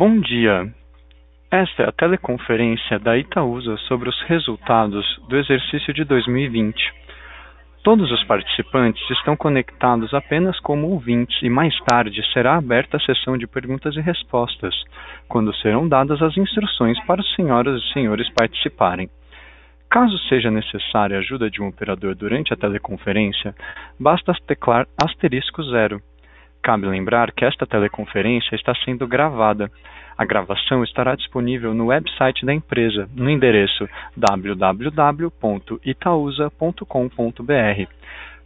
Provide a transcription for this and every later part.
Bom dia. Esta é a teleconferência da Itaúsa sobre os resultados do exercício de 2020. Todos os participantes estão conectados apenas como ouvintes e mais tarde será aberta a sessão de perguntas e respostas, quando serão dadas as instruções para os senhoras e senhores participarem. Caso seja necessária a ajuda de um operador durante a teleconferência, basta teclar asterisco zero. Cabe lembrar que esta teleconferência está sendo gravada. A gravação estará disponível no website da empresa, no endereço www.itausa.com.br.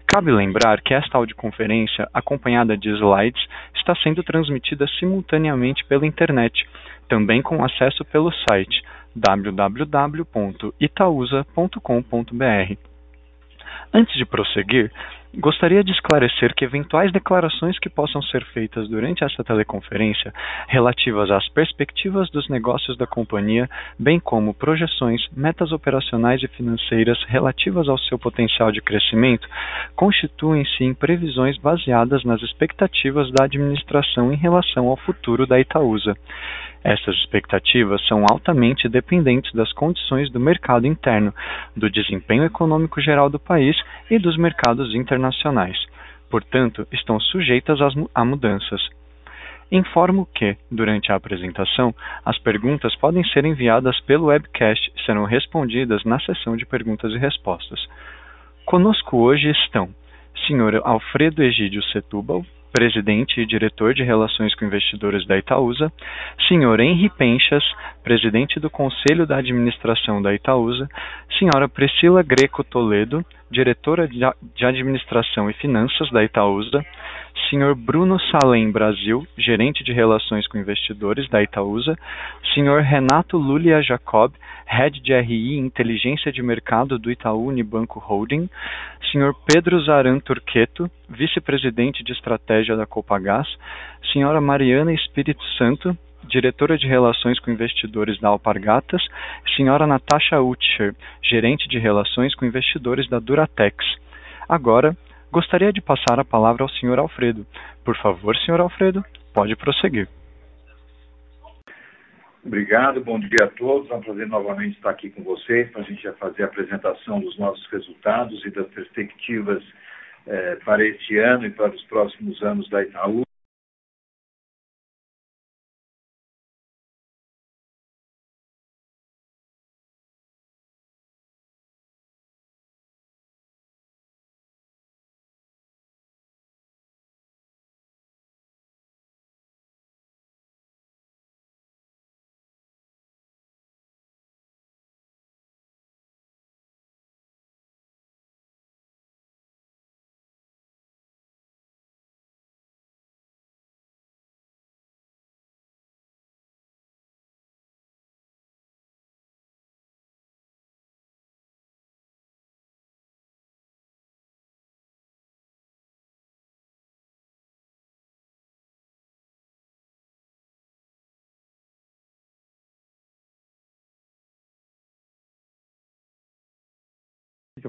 Cabe lembrar que esta audioconferência, acompanhada de slides, está sendo transmitida simultaneamente pela internet, também com acesso pelo site www.itausa.com.br. Antes de prosseguir, Gostaria de esclarecer que eventuais declarações que possam ser feitas durante esta teleconferência relativas às perspectivas dos negócios da companhia, bem como projeções, metas operacionais e financeiras relativas ao seu potencial de crescimento, constituem-se em previsões baseadas nas expectativas da administração em relação ao futuro da Itaúsa. Essas expectativas são altamente dependentes das condições do mercado interno, do desempenho econômico geral do país e dos mercados internacionais. Portanto, estão sujeitas a mudanças. Informo que, durante a apresentação, as perguntas podem ser enviadas pelo webcast e serão respondidas na sessão de perguntas e respostas. Conosco hoje estão Sr. Alfredo Egídio Setúbal, presidente e diretor de Relações com Investidores da Itaúsa, Sr. Henri Penchas, presidente do Conselho da Administração da Itaúsa, Sra. Priscila Greco Toledo, diretora de Administração e Finanças da Itaúsa, Sr. Bruno Salem Brasil, gerente de Relações com Investidores da Itaúsa, Sr. Renato Lulia Jacob, Head de RI Inteligência de Mercado do Itaú Unibanco Holding, Sr. Pedro Zaran Turqueto, Vice-Presidente de Estratégia da Copagás, Sra. Mariana Espírito Santo, Diretora de Relações com Investidores da Alpargatas, Sra. Natasha Utcher, Gerente de Relações com Investidores da Duratex. Agora, gostaria de passar a palavra ao Sr. Alfredo. Por favor, Sr. Alfredo, pode prosseguir. Obrigado, bom dia a todos. É um prazer novamente estar aqui com vocês para a gente fazer a apresentação dos nossos resultados e das perspectivas eh, para este ano e para os próximos anos da Itaú.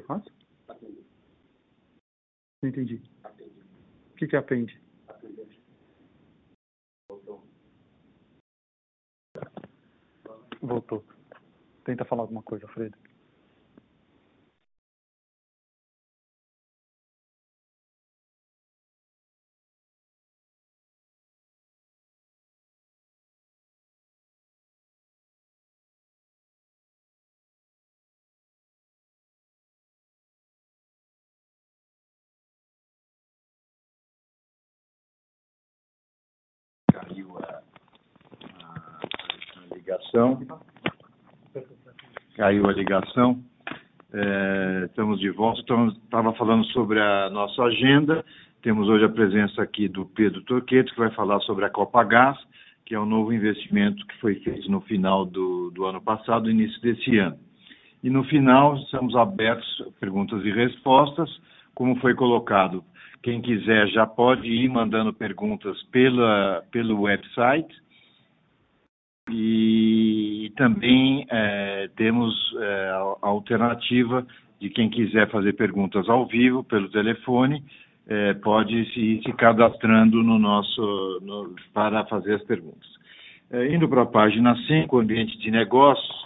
Faço? Não entendi. O que, que é. Voltou. Voltou. Tenta falar alguma coisa, Fredo. Ligação. Caiu a ligação. É, estamos de volta. Estava falando sobre a nossa agenda. Temos hoje a presença aqui do Pedro Torqueto, que vai falar sobre a Copa Gás, que é um novo investimento que foi feito no final do, do ano passado, início desse ano. E no final, estamos abertos a perguntas e respostas, como foi colocado. Quem quiser já pode ir mandando perguntas pela, pelo website e também é, temos é, a alternativa de quem quiser fazer perguntas ao vivo pelo telefone, é, pode se, se cadastrando no nosso no, para fazer as perguntas. É, indo para a página 5, ambiente de negócios,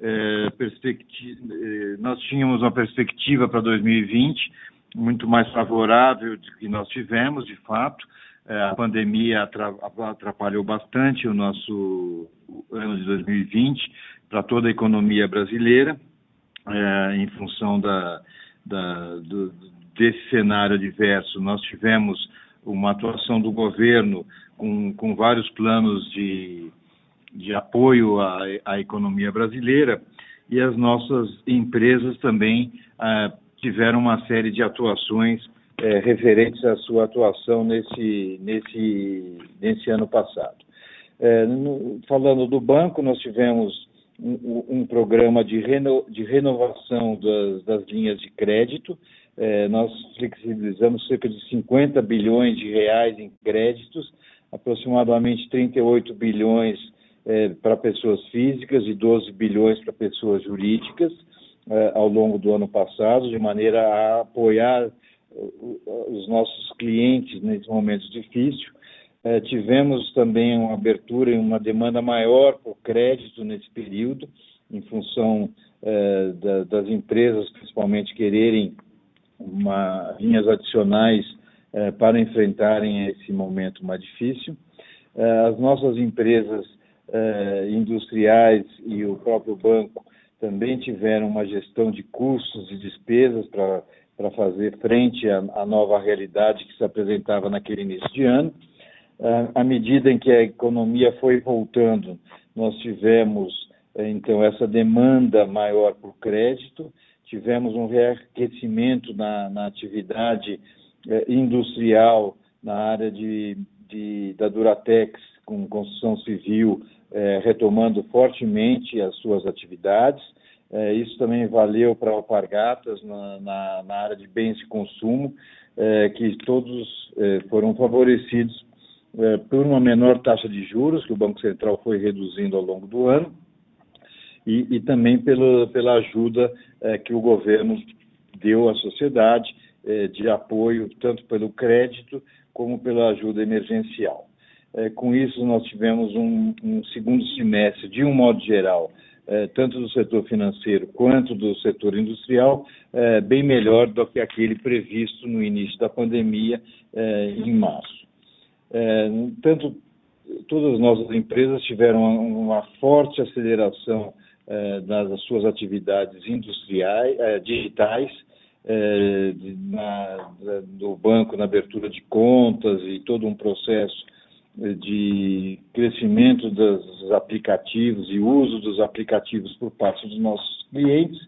é, é, nós tínhamos uma perspectiva para 2020 muito mais favorável do que nós tivemos, de fato. É, a pandemia atrapalhou bastante o nosso ano de 2020 para toda a economia brasileira, é, em função da, da, do, desse cenário adverso. Nós tivemos uma atuação do governo com, com vários planos de, de apoio à, à, economia brasileira e as nossas empresas também ah, tiveram uma série de atuações eh, referentes à sua atuação nesse, nesse, nesse ano passado. Eh, no, falando do banco, nós tivemos um, um programa de, reno, de renovação das, das, linhas de crédito. Eh, nós flexibilizamos cerca de 50 bilhões de reais em créditos aproximadamente 38 bilhões é, para pessoas físicas e 12 bilhões para pessoas jurídicas é, ao longo do ano passado, de maneira a apoiar os nossos clientes nesses momentos difíceis. É, tivemos também uma abertura e uma demanda maior por crédito nesse período, em função é, da, das empresas, principalmente, quererem uma, linhas adicionais eh, para enfrentarem esse momento mais difícil. Eh, as nossas empresas eh, industriais e o próprio banco também tiveram uma gestão de custos e despesas para para fazer frente à, à, nova realidade que se apresentava naquele início de ano. À medida em que a economia foi voltando, nós tivemos então essa demanda maior por crédito, tivemos um reaquecimento na, na atividade é, industrial na área de, de, da Duratex, com construção civil, é, retomando fortemente as suas atividades. É, isso também valeu para Alpargatas na, na, na, área de bens de consumo, é, que todos é, foram favorecidos é, por uma menor taxa de juros que o Banco Central foi reduzindo ao longo do ano e, e também pela, pela ajuda que o governo deu à sociedade é, de apoio, tanto pelo crédito como pela ajuda emergencial. É, com isso, nós tivemos um, um, segundo semestre, de um modo geral, é, tanto do setor financeiro quanto do setor industrial, bem melhor do que aquele previsto no início da pandemia, em março. tanto todas as nossas empresas tiveram uma forte aceleração das suas atividades industriais, digitais, do banco na abertura de contas e todo um processo de crescimento dos aplicativos e uso dos aplicativos por parte dos nossos clientes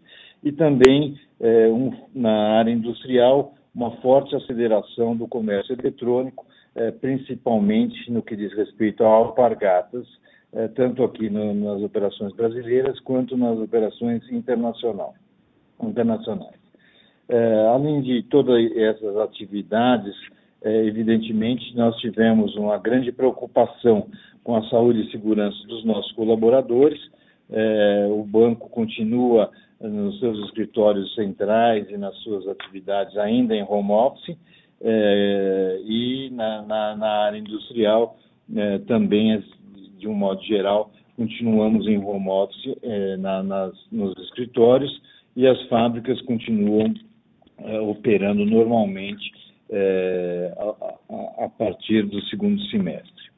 e também é, um, na área industrial uma forte aceleração do comércio eletrônico, é, principalmente no que diz respeito a alpargatas, é, tanto aqui no, nas operações brasileiras quanto nas operações internacional, internacionais. Além de todas essas atividades, é, evidentemente, nós tivemos uma grande preocupação com a saúde e segurança dos nossos colaboradores. É, o banco continua nos seus escritórios centrais e nas suas atividades ainda em home office, é, e na, na, na, área industrial é, também, de um modo geral, continuamos em home office na, nas, nos escritórios e as fábricas continuam operando normalmente é, a, a, partir do segundo semestre.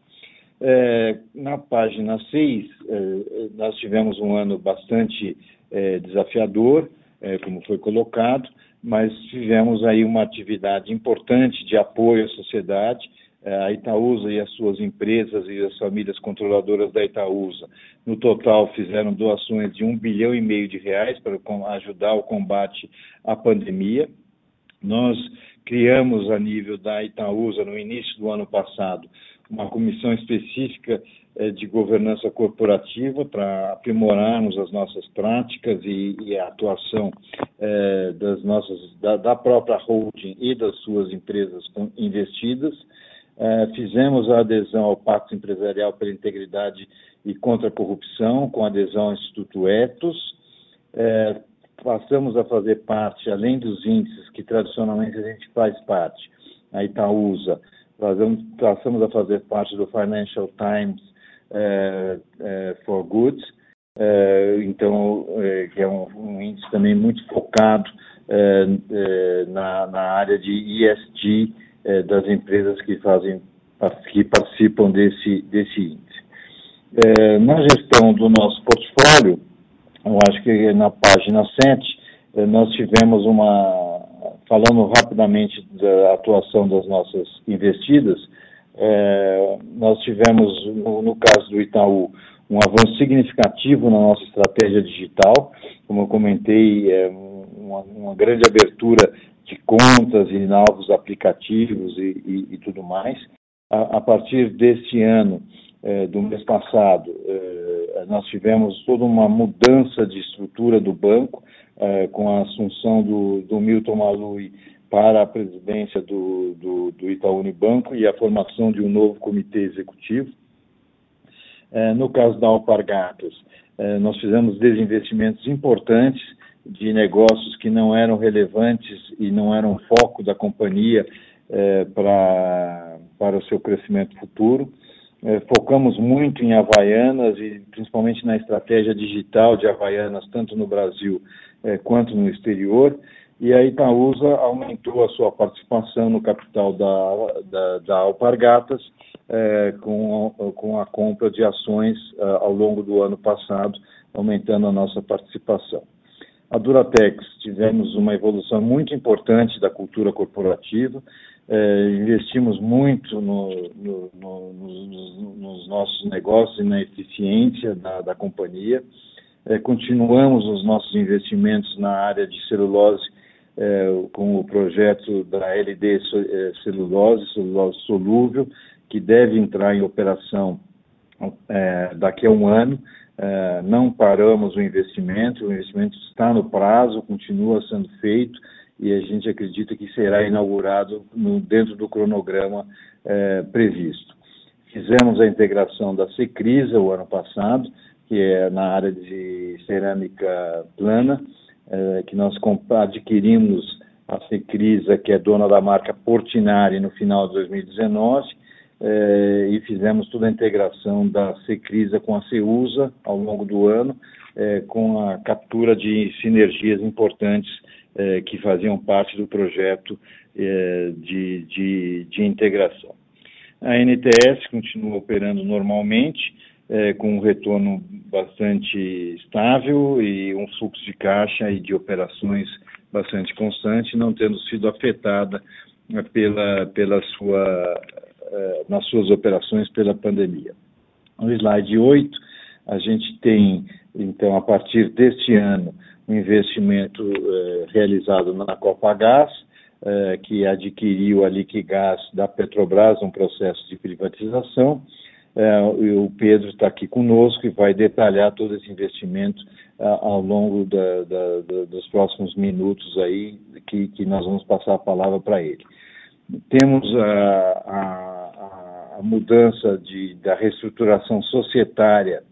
É, na página 6, é, nós tivemos um ano bastante é, desafiador, é, como foi colocado, mas tivemos aí uma atividade importante de apoio à sociedade, a Itaúsa e as suas empresas e as famílias controladoras da Itaúsa, no total, fizeram doações de um bilhão e meio de reais para ajudar o combate à pandemia. Nós criamos, a nível da Itaúsa, no início do ano passado, uma comissão específica eh, de governança corporativa para aprimorarmos as nossas práticas e, e a atuação eh, das nossas, da, da, própria holding e das suas empresas investidas. É, fizemos a adesão ao Pacto Empresarial pela Integridade e contra a Corrupção, com adesão ao Instituto Etos. Passamos a fazer parte, além dos índices que tradicionalmente a gente faz parte, a Itaúsa, passamos a fazer parte do Financial Times for Goods, então, que é um, um, índice também muito focado na, na, área de ESG das empresas que fazem que participam desse, desse índice. na gestão do nosso portfólio, eu acho que na página 7, eh, nós tivemos uma, falando rapidamente da atuação das nossas investidas, é, nós tivemos, no, no, caso do Itaú, um avanço significativo na nossa estratégia digital, como eu comentei, é, uma, uma, grande abertura de contas e novos aplicativos e, e, e tudo mais. A, a, partir deste ano, do mês passado, é, nós tivemos toda uma mudança de estrutura do banco, é, com a assunção do, do Milton Malui para a presidência do, do, do Itaú Unibanco e a formação de um novo comitê executivo. É, no caso da Alpargatas, é, nós fizemos desinvestimentos importantes de negócios que não eram relevantes e não eram foco da companhia é, para, para o seu crescimento futuro. É, focamos muito em Havaianas e principalmente na estratégia digital de Havaianas, tanto no Brasil é, quanto no exterior, e a Itaúsa aumentou a sua participação no capital da, da, da Alpargatas é, com, com a compra de ações ao longo do ano passado, aumentando a nossa participação. A Duratex tivemos uma evolução muito importante da cultura corporativa, é, investimos muito no, no, no, nos, nos, nossos negócios e na eficiência da, da companhia. É, continuamos os nossos investimentos na área de celulose é, com o projeto da LD é, Celulose, celulose solúvel, que deve entrar em operação é, daqui a um ano. É, não paramos o investimento, o investimento está no prazo, continua sendo feito e a gente acredita que será inaugurado no, dentro do cronograma é, previsto. Fizemos a integração da Secrisa o ano passado, que é na área de cerâmica plana, é, que nós adquirimos a Secrisa, que é dona da marca Portinari, no final de 2019, é, e fizemos toda a integração da Secrisa com a Ceusa ao longo do ano, com a captura de sinergias importantes é, que faziam parte do projeto é, de, de, de, integração. A NTS continua operando normalmente, é, com um retorno bastante estável e um fluxo de caixa e de operações bastante constante, não tendo sido afetada pela, pela sua, nas suas operações pela pandemia. No slide 8, a gente tem, então, a partir deste ano, um investimento eh, realizado na Copagás, eh, que adquiriu a Liquigás da Petrobras, um processo de privatização. Eh, o Pedro está aqui conosco e vai detalhar todo esse investimento ao longo da, da, da, dos próximos minutos aí, que, que nós vamos passar a palavra para ele. Temos a, a, a mudança de, da reestruturação societária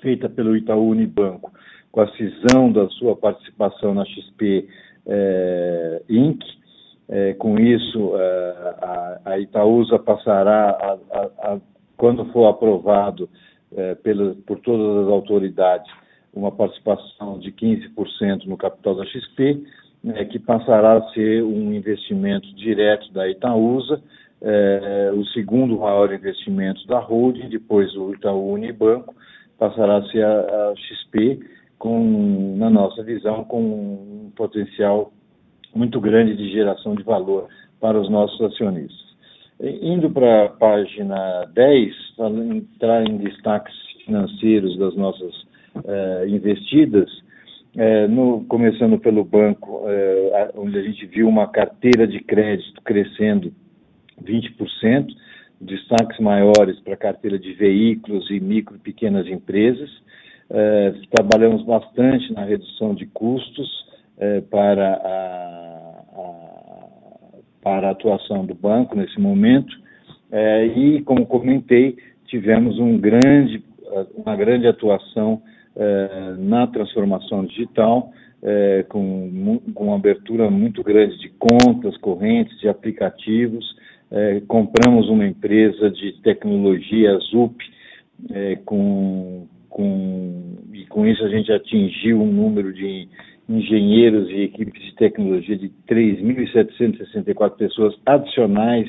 feita pelo Itaú Unibanco, com a cisão da sua participação na XP é, Inc. É, com isso, é, a, a, Itaúsa passará, a, a, quando for aprovado pela, por todas as autoridades, uma participação de 15% no capital da XP, que passará a ser um investimento direto da Itaúsa, o segundo maior investimento da holding, depois o Itaú Unibanco, passará a ser a, a XP, com, na nossa visão, com um potencial muito grande de geração de valor para os nossos acionistas. Indo para a página 10, para entrar em destaques financeiros das nossas eh, investidas, eh, no, começando pelo banco, eh, onde a gente viu uma carteira de crédito crescendo 20%, destaques maiores para a carteira de veículos e micro e pequenas empresas, é, trabalhamos bastante na redução de custos é, para, a, a, para a atuação do banco nesse momento é, e, como comentei, tivemos um grande, uma grande atuação na transformação digital, com, com uma abertura muito grande de contas correntes, de aplicativos. É, compramos uma empresa de tecnologia, Zup, é, com, com, e com isso a gente atingiu um número de engenheiros e equipes de tecnologia de 3.764 pessoas adicionais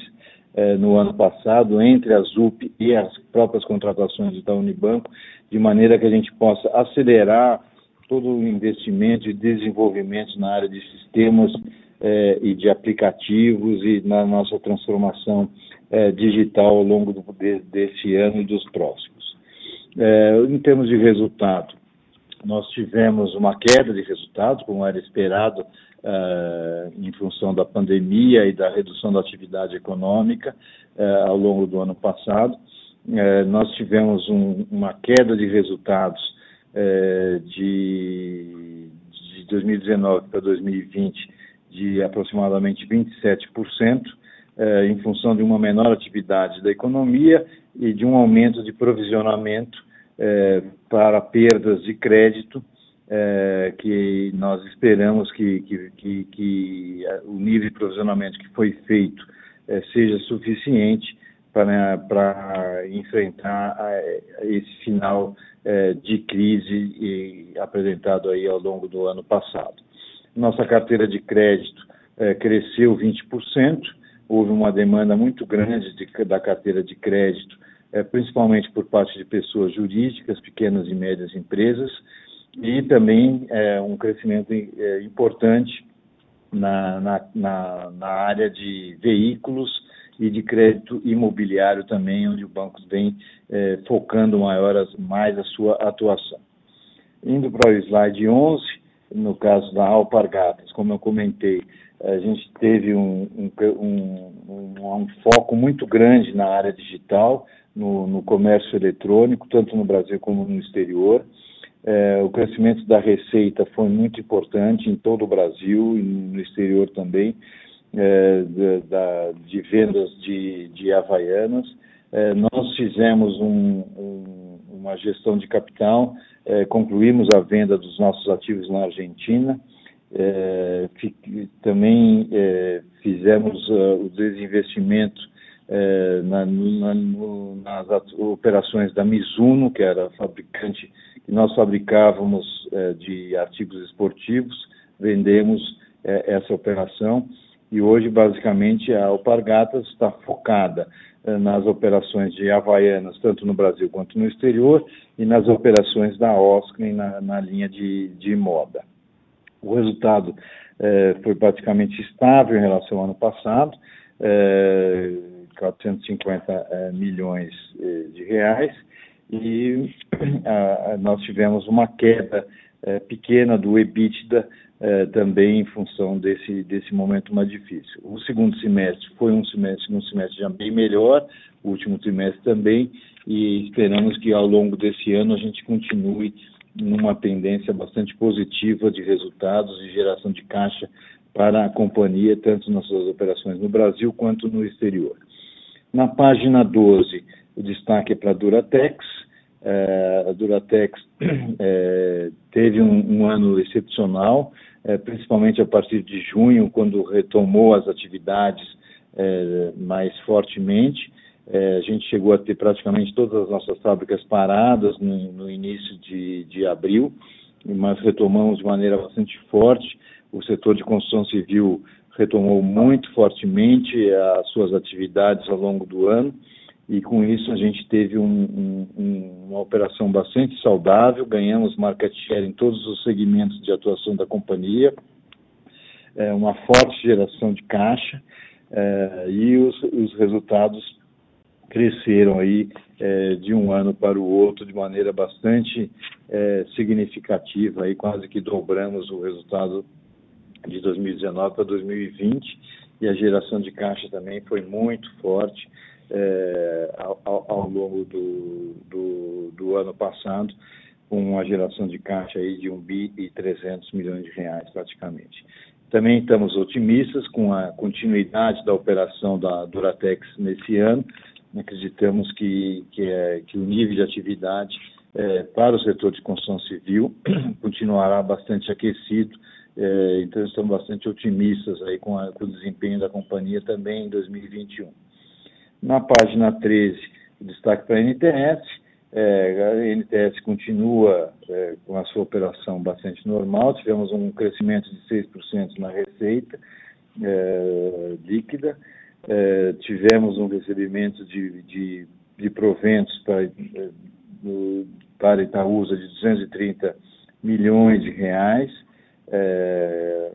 é, no ano passado, entre a ZUP e as próprias contratações da Unibanco, de maneira que a gente possa acelerar todo o investimento e desenvolvimento na área de sistemas é, e de aplicativos e na nossa transformação é, digital ao longo do, de, desse ano e dos próximos. É, em termos de resultado, nós tivemos uma queda de resultados, como era esperado, em função da pandemia e da redução da atividade econômica ao longo do ano passado. Nós tivemos um, uma queda de resultados de, de 2019 para 2020 de aproximadamente 27%, em função de uma menor atividade da economia e de um aumento de provisionamento para perdas de crédito é, que nós esperamos que, que, que, que, o nível de provisionamento que foi feito é, seja suficiente para, para enfrentar a, esse final de crise apresentado aí ao longo do ano passado. Nossa carteira de crédito é, cresceu 20%, houve uma demanda muito grande de, da carteira de crédito, é, principalmente por parte de pessoas jurídicas, pequenas e médias empresas, e também é, um crescimento é, importante na, na, na, na, área de veículos e de crédito imobiliário também, onde o banco vem é, focando maior, mais a sua atuação. Indo para o slide 11, no caso da Alpargatas, como eu comentei, a gente teve um, um, um, um foco muito grande na área digital, no, no comércio eletrônico, tanto no Brasil como no exterior. É, o crescimento da receita foi muito importante em todo o Brasil e no exterior também, é, de, da, de, vendas de, de Havaianas. É, nós fizemos um, uma gestão de capital, é, concluímos a venda dos nossos ativos na Argentina, é, também é, fizemos uh, o desinvestimento na, na, no, nas operações da Mizuno, que era fabricante que nós fabricávamos de artigos esportivos, vendemos essa operação. E hoje basicamente a Alpargatas está focada nas operações de Havaianas, tanto no Brasil quanto no exterior, e nas operações da Oscar na, na linha de, de moda. O resultado foi praticamente estável em relação ao ano passado, 450 milhões de reais, e a, nós tivemos uma queda é, pequena do EBITDA é, também em função desse, desse momento mais difícil. O segundo semestre foi um semestre, um semestre já bem melhor, o último trimestre também, e esperamos que ao longo desse ano a gente continue numa tendência bastante positiva de resultados e geração de caixa para a companhia, tanto nas suas operações no Brasil quanto no exterior. Na página 12, o destaque é para a Duratex. É, a Duratex é, teve um, um, ano excepcional, é, principalmente a partir de junho, quando retomou as atividades mais fortemente. A gente chegou a ter praticamente todas as nossas fábricas paradas no, no início de, de abril, mas retomamos de maneira bastante forte. O setor de construção civil retomou muito fortemente as suas atividades ao longo do ano e com isso a gente teve um, um, uma operação bastante saudável, ganhamos market share em todos os segmentos de atuação da companhia, é, uma forte geração de caixa é, e os, os, resultados cresceram aí é, de um ano para o outro de maneira bastante é, significativa, aí quase que dobramos o resultado de 2019 para 2020 e a geração de caixa também foi muito forte é, ao, ao, longo do, do, do, ano passado, com uma geração de caixa aí de 1 bi e 300 milhões de reais praticamente. Também estamos otimistas com a continuidade da operação da Duratex nesse ano. Acreditamos que, que, é, que o nível de atividade é, para o setor de construção civil continuará bastante aquecido, é, então estamos bastante otimistas aí com, a, com, o desempenho da companhia também em 2021. Na página 13, destaque para a NTS, é, a NTS continua é, com a sua operação bastante normal, tivemos um crescimento de 6% na receita é, líquida, é, tivemos um recebimento de, de, de proventos para, é, para Itaúsa de 230 milhões de reais, é,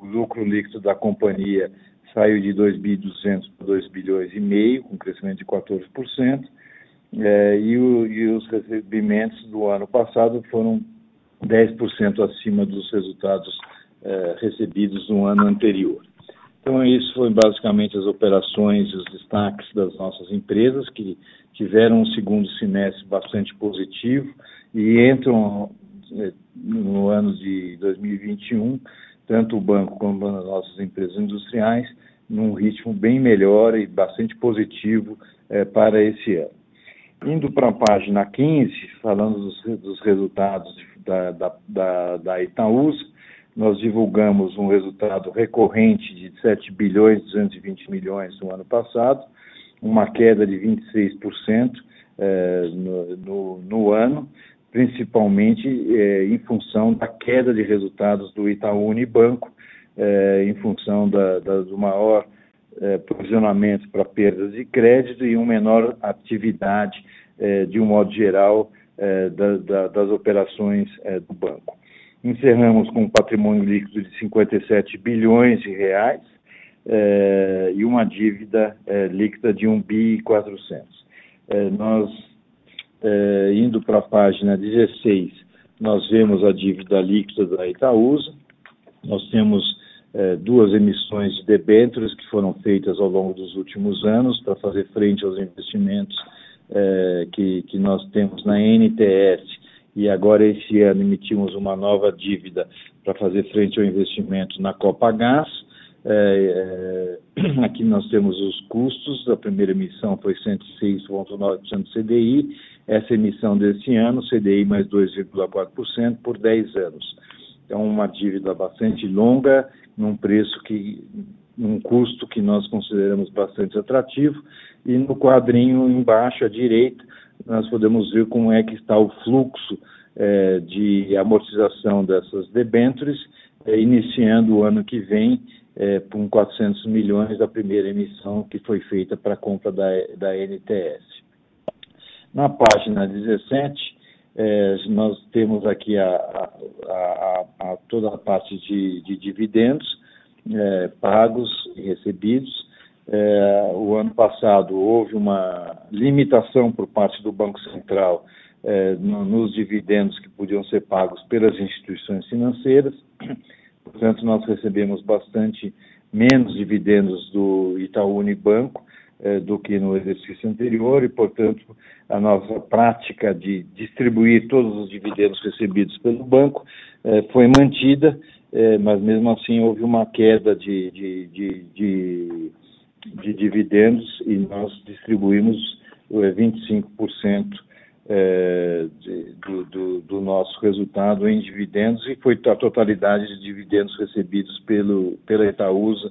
o lucro líquido da companhia saiu de 2.200 para 2 bilhões e meio, com crescimento de 14%, é, e, o, e, os recebimentos do ano passado foram 10% acima dos resultados é, recebidos no ano anterior. Então, isso foi basicamente as operações e os destaques das nossas empresas, que tiveram um segundo semestre bastante positivo e entram é, no ano de 2021, tanto o banco como as nossas empresas industriais, num ritmo bem melhor e bastante positivo é, para esse ano. Indo para a página 15, falando dos, dos resultados da, da, da, da Itaúsa, nós divulgamos um resultado recorrente de 7 bilhões e 220 milhões no ano passado, uma queda de 26% eh, no, no, no, ano, principalmente eh, em função da queda de resultados do Itaú Unibanco, eh, em função da, da, do maior eh, provisionamento para perdas de crédito e uma menor atividade, de um modo geral, da, da, das operações do banco. Encerramos com um patrimônio líquido de 57 bilhões de reais e uma dívida líquida de 1 bi e 400. nós, indo para a página 16, nós vemos a dívida líquida da Itaúsa, nós temos é, duas emissões de debêntures que foram feitas ao longo dos últimos anos para fazer frente aos investimentos é, que, que nós temos na NTS e agora esse ano emitimos uma nova dívida para fazer frente ao investimento na Copa Gás. É, é, aqui nós temos os custos, a primeira emissão foi 106,9% CDI, essa emissão desse ano, CDI mais 2,4% por 10 anos. Então, uma dívida bastante longa num preço que, num custo que nós consideramos bastante atrativo. E no quadrinho embaixo à direita, nós podemos ver como é que está o fluxo é, de amortização dessas debêntures, é, iniciando o ano que vem é, com 400 milhões da primeira emissão que foi feita para a compra da, da NTS. Na página 17, é, nós temos aqui a, a, a, toda a parte de, de dividendos é, pagos e recebidos. É, o ano passado houve uma limitação por parte do Banco Central é, no, nos dividendos que podiam ser pagos pelas instituições financeiras. Portanto, nós recebemos bastante menos dividendos do Itaú Unibanco do que no exercício anterior e, portanto, a nossa prática de distribuir todos os dividendos recebidos pelo banco eh, foi mantida, eh, mas mesmo assim houve uma queda de, de, de, de, de dividendos e nós distribuímos 25% do, do, do, nosso resultado em dividendos e foi a totalidade de dividendos recebidos pelo, pela Itaúsa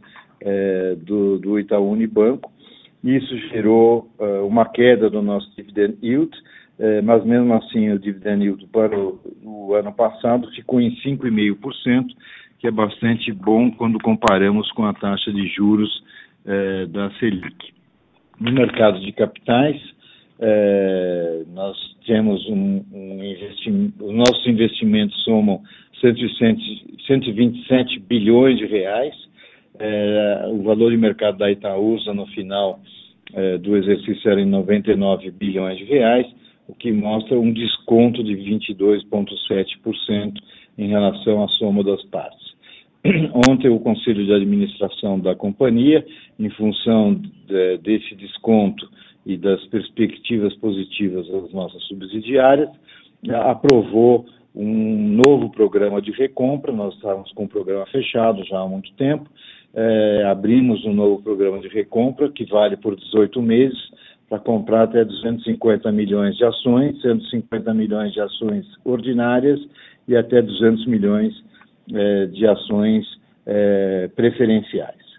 do, do Itaú Unibanco isso gerou uh, uma queda do nosso dividend yield, uh, mas mesmo assim o dividend yield para o, o ano passado ficou em 5,5%, que é bastante bom quando comparamos com a taxa de juros uh, da Selic. No mercado de capitais, nós temos um, um investimento, os nossos investimentos somam 127 bilhões de reais, é, o valor de mercado da Itaúsa no final é, do exercício era em 99 bilhões de reais, o que mostra um desconto de 22,7% em relação à soma das partes. Ontem, o Conselho de Administração da companhia, em função de, desse desconto e das perspectivas positivas das nossas subsidiárias, aprovou um novo programa de recompra. Nós estávamos com o programa fechado já há muito tempo é, abrimos um novo programa de recompra que vale por 18 meses para comprar até 250 milhões de ações, 150 milhões de ações ordinárias e até 200 milhões é, de ações é, preferenciais.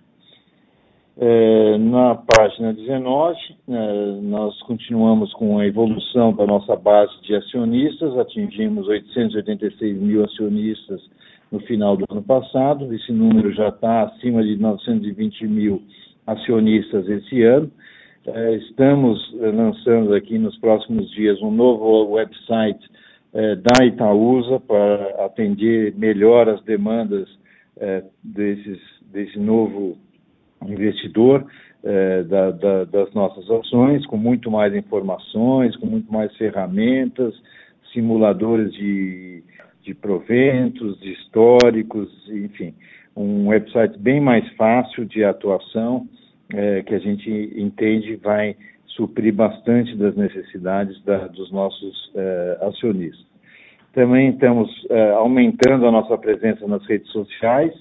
É, na página 19, é, nós continuamos com a evolução da nossa base de acionistas, atingimos 886 mil acionistas no final do ano passado, esse número já está acima de 920 mil acionistas esse ano. É, estamos lançando aqui nos próximos dias um novo website da Itaúsa para atender melhor as demandas desses, desse novo investidor eh, da, da, das nossas ações, com muito mais informações, com muito mais ferramentas, simuladores de, de proventos, de históricos, enfim, um website bem mais fácil de atuação, eh, que a gente entende vai suprir bastante das necessidades da, dos nossos eh, acionistas. Também estamos aumentando a nossa presença nas redes sociais,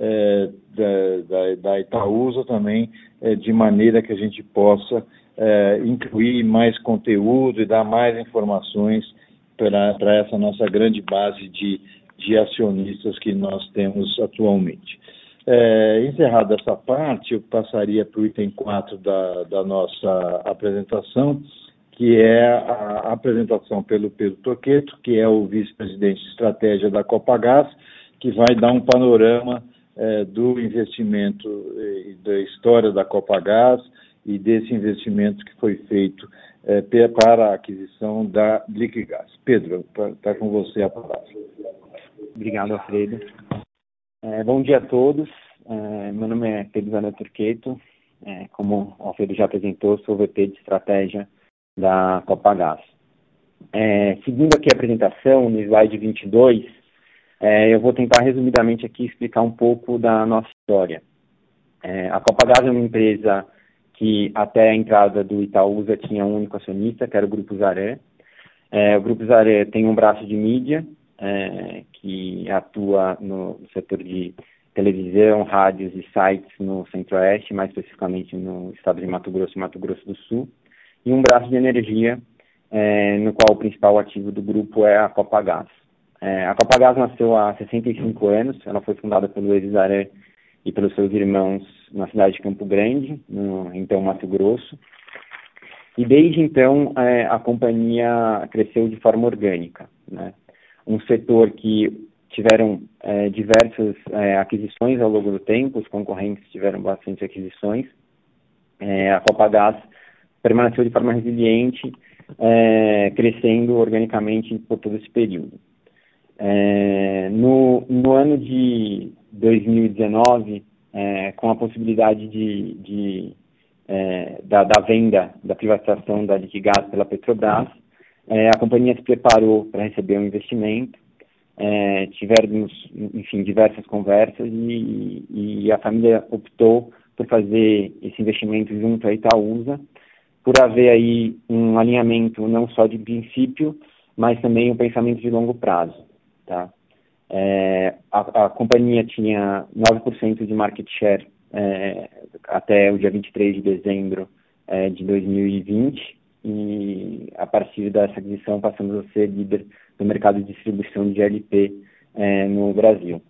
é, da, da, da, Itaúsa também, é, de maneira que a gente possa é, incluir mais conteúdo e dar mais informações para essa nossa grande base de, de acionistas que nós temos atualmente. É, encerrada essa parte, eu passaria para o item 4 da, da nossa apresentação, que é a apresentação pelo Pedro Toqueto, que é o vice-presidente de estratégia da Copagás, que vai dar um panorama é, do investimento e da história da Copagás e desse investimento que foi feito é, para a aquisição da Liquigás. Pedro, está tá com você a palavra. Obrigado, Alfredo. É, bom dia a todos. É, meu nome é Pedro Zana Turqueto. É, como o Alfredo já apresentou, sou VP de estratégia da Copagás. É, seguindo aqui a apresentação, no slide 22, é, eu vou tentar resumidamente aqui explicar um pouco da nossa história. É, a Copagás é uma empresa que até a entrada do Itaúsa tinha um único acionista, que era o Grupo Zaré. É, o Grupo Zaré tem um braço de mídia é, que atua no setor de televisão, rádios e sites no Centro-Oeste, mais especificamente no estado de Mato Grosso e Mato Grosso do Sul, e um braço de energia, é, no qual o principal ativo do grupo é a Copagás. É, a Copagás nasceu há 65 anos, ela foi fundada pelo Elisaré e pelos seus irmãos na cidade de Campo Grande, no então Mato Grosso. E desde então é, a companhia cresceu de forma orgânica. Né? Um setor que tiveram é, diversas é, aquisições ao longo do tempo, os concorrentes tiveram bastante aquisições. É, a Copagás permaneceu de forma resiliente, é, crescendo organicamente por todo esse período. É, no, no ano de 2019, é, com a possibilidade de, de é, da, da, venda, da privatização da Liquigás pela Petrobras, é, a companhia se preparou para receber um investimento, é, tivemos, enfim, diversas conversas e, e, a família optou por fazer esse investimento junto à Itaúsa, por haver aí um alinhamento não só de princípio, mas também um pensamento de longo prazo. Tá? É, a, a, companhia tinha 9% de market share é, até o dia 23 de dezembro é, de 2020 e a partir dessa aquisição passamos a ser líder no mercado de distribuição de LP é, no Brasil.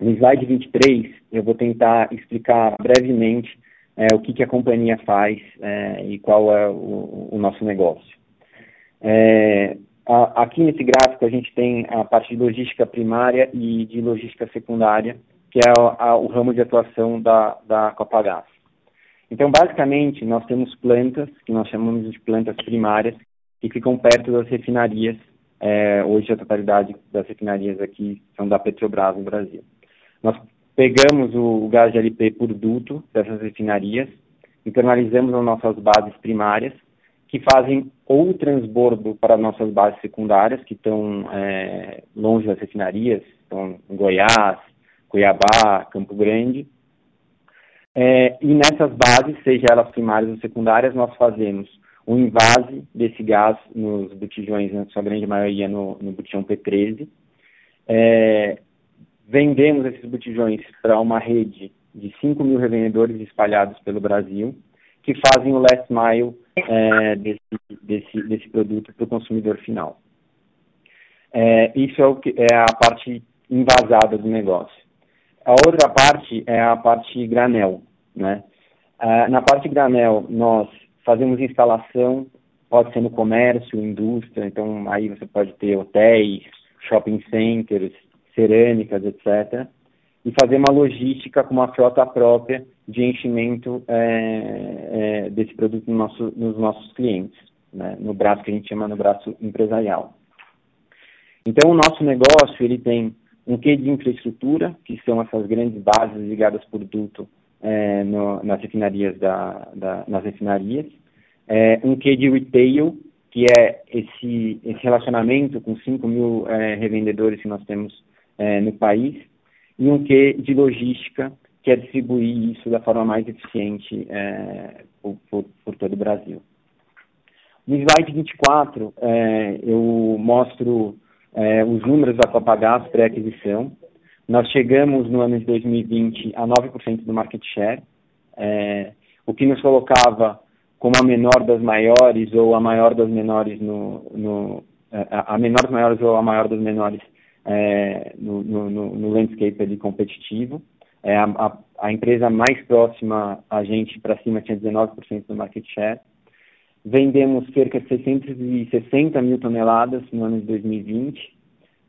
No slide 23 eu vou tentar explicar brevemente é, o que, que, a companhia faz é, e qual é o, o nosso negócio. É, aqui nesse gráfico a gente tem a parte de logística primária e de logística secundária, que é o ramo de atuação da, da Copagás. Então, basicamente, nós temos plantas, que nós chamamos de plantas primárias, que ficam perto das refinarias. É, hoje, a totalidade das refinarias aqui são da Petrobras no Brasil. Nós pegamos o, gás de LP por duto dessas refinarias, internalizamos nas nossas bases primárias, que fazem ou transbordo para nossas bases secundárias, que estão é, longe das refinarias, estão em Goiás, Cuiabá, Campo Grande. É, e nessas bases, seja elas primárias ou secundárias, nós fazemos o invase desse gás nos botijões, na sua grande maioria no, no botijão P13. É, vendemos esses botijões para uma rede de 5 mil revendedores espalhados pelo Brasil, que fazem o last mile é, desse, desse, desse produto para o consumidor final. É, isso é, o que, é a parte invasada do negócio. A outra parte é a parte granel, né? Na parte granel, nós fazemos instalação, pode ser no comércio, indústria, então aí você pode ter hotéis, shopping centers, cerâmicas, etc. E fazer uma logística com uma frota própria de enchimento é, é, desse produto no nosso, nos nossos clientes, né, no braço que a gente chama no braço empresarial. Então, o nosso negócio ele tem um quê de infraestrutura, que são essas grandes bases ligadas por duto é, no, nas refinarias da, da, nas refinarias, é, um quê de retail, que é esse, esse relacionamento com 5 mil é, revendedores que nós temos é, no país, e um quê de logística, que é distribuir isso da forma mais eficiente é, por, por, todo o Brasil. No slide 24, é, eu mostro é, os números da Copagás pré-aquisição. Nós chegamos no ano de 2020 a 9% do market share, é, o que nos colocava como a menor das maiores ou a maior das menores no, no é, a menor das maiores ou a maior das menores no, no, no, landscape ali competitivo. É, a, a, empresa mais próxima a gente para cima tinha 19% do market share. Vendemos cerca de 660 mil toneladas no ano de 2020,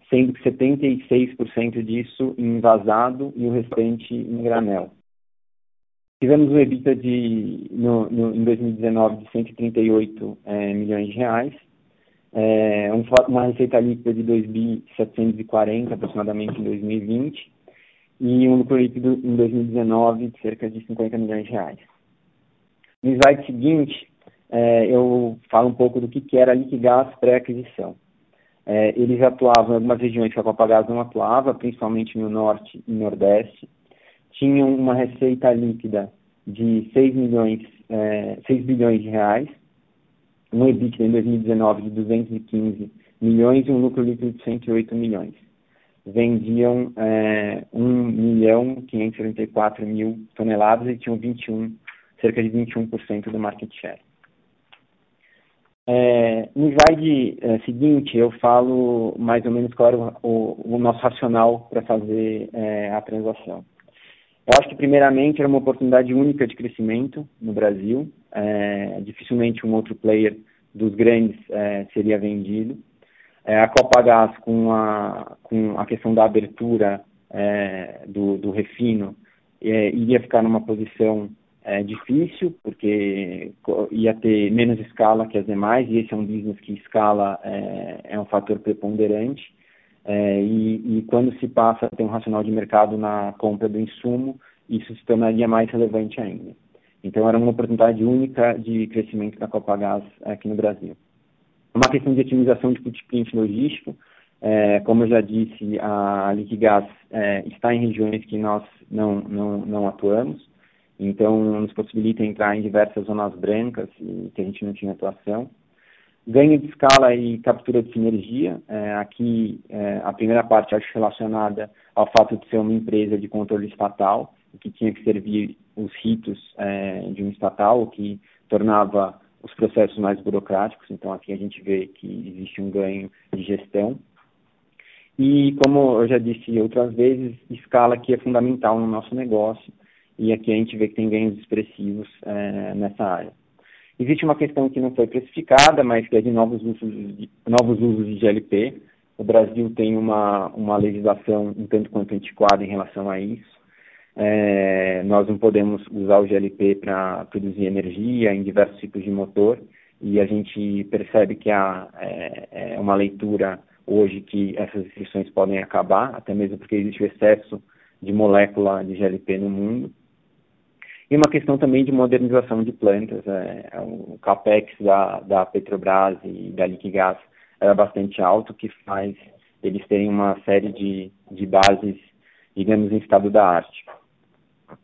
sendo que 76% disso em vazado e o restante em granel. Tivemos um EBITDA de, no, no, em 2019 de 138 é, milhões de reais, é, uma receita líquida de 2.740 aproximadamente em 2020 e um lucro líquido em 2019 de cerca de 50 milhões de reais. No slide seguinte, é, eu falo um pouco do que, que era a Liquigás pré-aquisição. É, eles atuavam em algumas regiões que a Copagás não atuava, principalmente no norte e nordeste. Tinham uma receita líquida de 6 milhões, é, 6 bilhões de reais, um EBITDA em 2019 de 215 milhões e um lucro líquido de 108 milhões. Vendiam é, 1 milhão 534 mil toneladas e tinham 21, cerca de 21% do market share. É, no slide é, seguinte, eu falo mais ou menos qual era o, o, o nosso racional para fazer é, a transação. Eu acho que, primeiramente, era uma oportunidade única de crescimento no Brasil. É, dificilmente um outro player dos grandes é, seria vendido. É, a Copagás, com a, com a questão da abertura é, do, do refino, é, iria ficar numa posição é, difícil, porque ia ter menos escala que as demais, e esse é um business que escala é, é um fator preponderante. É, e, e, quando se passa a ter um racional de mercado na compra do insumo, isso se tornaria mais relevante ainda. Então, era uma oportunidade única de crescimento da Copagás aqui no Brasil. Uma questão de otimização de footprint logístico, é, como eu já disse, a Liquigás é, está em regiões que nós não, não, não atuamos, então nos possibilita entrar em diversas zonas brancas que a gente não tinha atuação. Ganho de escala e captura de sinergia. É, aqui, é, a primeira parte acho relacionada ao fato de ser uma empresa de controle estatal, que tinha que servir os ritos é, de um estatal, o que tornava os processos mais burocráticos. Então, aqui a gente vê que existe um ganho de gestão. E, como eu já disse outras vezes, escala aqui é fundamental no nosso negócio, e aqui a gente vê que tem ganhos expressivos é, nessa área. Existe uma questão que não foi precificada, mas que é de novos usos de, novos usos de GLP. O Brasil tem uma, uma legislação um tanto quanto antiquada em relação a isso. É, nós não podemos usar o GLP para produzir energia em diversos tipos de motor e a gente percebe que há é, é uma leitura hoje que essas restrições podem acabar, até mesmo porque existe o excesso de molécula de GLP no mundo. E uma questão também de modernização de plantas. É, é, o capex da, da Petrobras e da Liquigás era bastante alto, que faz eles terem uma série de, de bases, digamos, em estado da arte.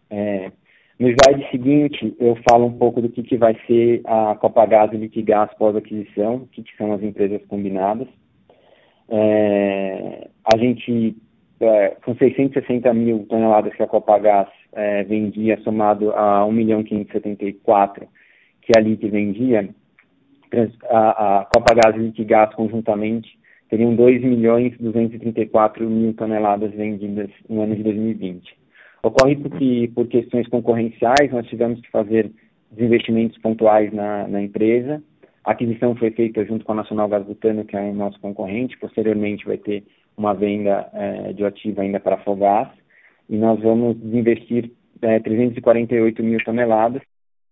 É, no slide seguinte, eu falo um pouco do que, que vai ser a Copagás e Liquigás pós-aquisição, o que, que são as empresas combinadas. É, a gente é, com 660 mil toneladas que a Copagás é, vendia, somado a 1 milhão 574 que a LIT vendia, a, a Copagás e Liquigás conjuntamente teriam 2 milhões 234 mil toneladas vendidas no ano de 2020. Ocorre porque, por questões concorrenciais, nós tivemos que fazer investimentos pontuais na, na empresa. A aquisição foi feita junto com a Nacional Gás Butano, que é nosso concorrente. Posteriormente, vai ter uma venda é, de ativo ainda para a Fogás. E nós vamos investir é, 348 mil toneladas,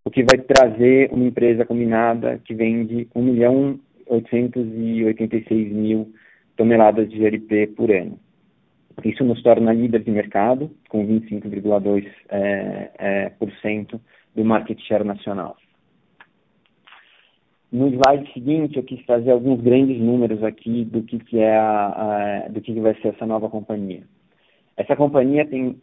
o que vai trazer uma empresa combinada que vende 1 milhão 886 mil toneladas de GLP por ano. Isso nos torna líder de mercado, com 25,2% é, é, do market share nacional. No slide seguinte, eu quis trazer alguns grandes números aqui do que, que é a, a, do que, que vai ser essa nova companhia. Essa companhia tem,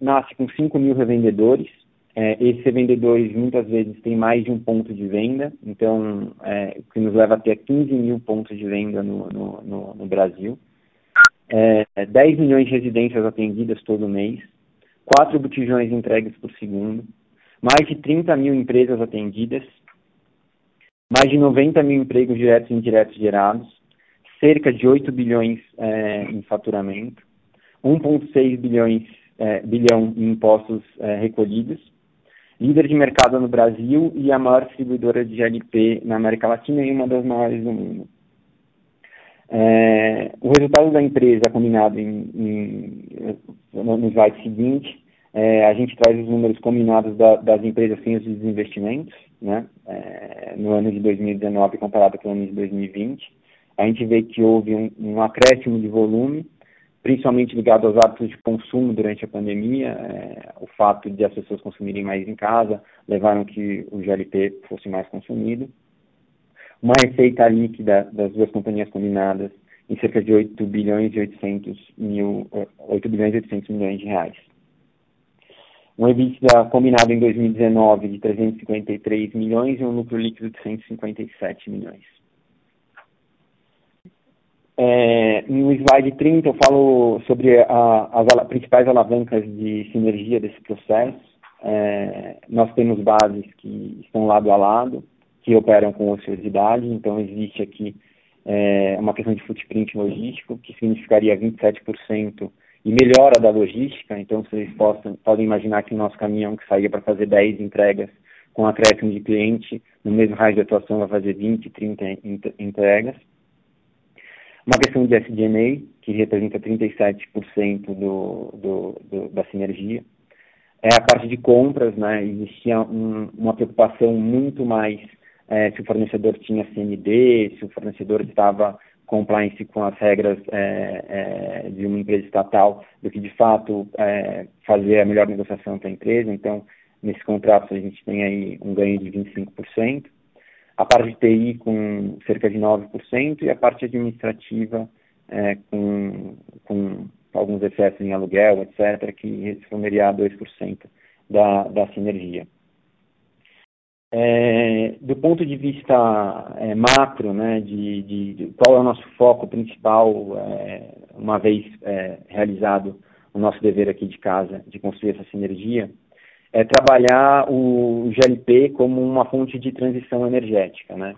nasce com 5 mil revendedores, é, esses revendedores muitas vezes têm mais de um ponto de venda, então, é, o que nos leva a ter 15 mil pontos de venda no, no, no, no Brasil. É, 10 milhões de residências atendidas todo mês, 4 botijões entregues por segundo, mais de 30 mil empresas atendidas, mais de 90 mil empregos diretos e indiretos gerados, cerca de 8 bilhões é, em faturamento, 1,6 bilhões é, bilhão em impostos é, recolhidos, líder de mercado no Brasil e a maior distribuidora de GLP na América Latina e uma das maiores do mundo. É, o resultado da empresa combinado em, em, no slide seguinte, é, a gente traz os números combinados da, das empresas sem os desinvestimentos, né, é, no ano de 2019 comparado com o ano de 2020. A gente vê que houve um, um acréscimo de volume, principalmente ligado aos hábitos de consumo durante a pandemia, é, o fato de as pessoas consumirem mais em casa levaram que o GLP fosse mais consumido. Uma receita líquida das duas companhias combinadas em cerca de 8 bilhões e 800 mil, 8 bilhões e 800 milhões de reais. Um EBITDA combinado em 2019 de 353 milhões e um lucro líquido de 157 milhões. É, no slide 30 eu falo sobre a, as principais alavancas de sinergia desse processo. É, nós temos bases que estão lado a lado, que operam com ociosidade, então existe aqui é, uma questão de footprint logístico, que significaria 27% e melhora da logística, então vocês possam, podem imaginar que o nosso caminhão que saía para fazer 10 entregas com acréscimo de cliente, no mesmo raio de atuação vai fazer 20, 30 entregas. Uma questão de SDNA, que representa 37% do, do, do, da sinergia. É a parte de compras, né? Existia um, uma preocupação muito mais é, se o fornecedor tinha CND, se o fornecedor estava compliance com as regras é, é, de uma empresa estatal, do que de fato é, fazer a melhor negociação para a empresa. Então, nesse contrato a gente tem aí um ganho de 25% a parte de TI com cerca de 9% e a parte administrativa é, com, com alguns excessos em aluguel, etc., que responderia a 2% da, da sinergia. É, do ponto de vista é, macro, né, de, de, de, qual é o nosso foco principal, é, uma vez é, realizado o nosso dever aqui de casa de construir essa sinergia, é trabalhar o GLP como uma fonte de transição energética. Né?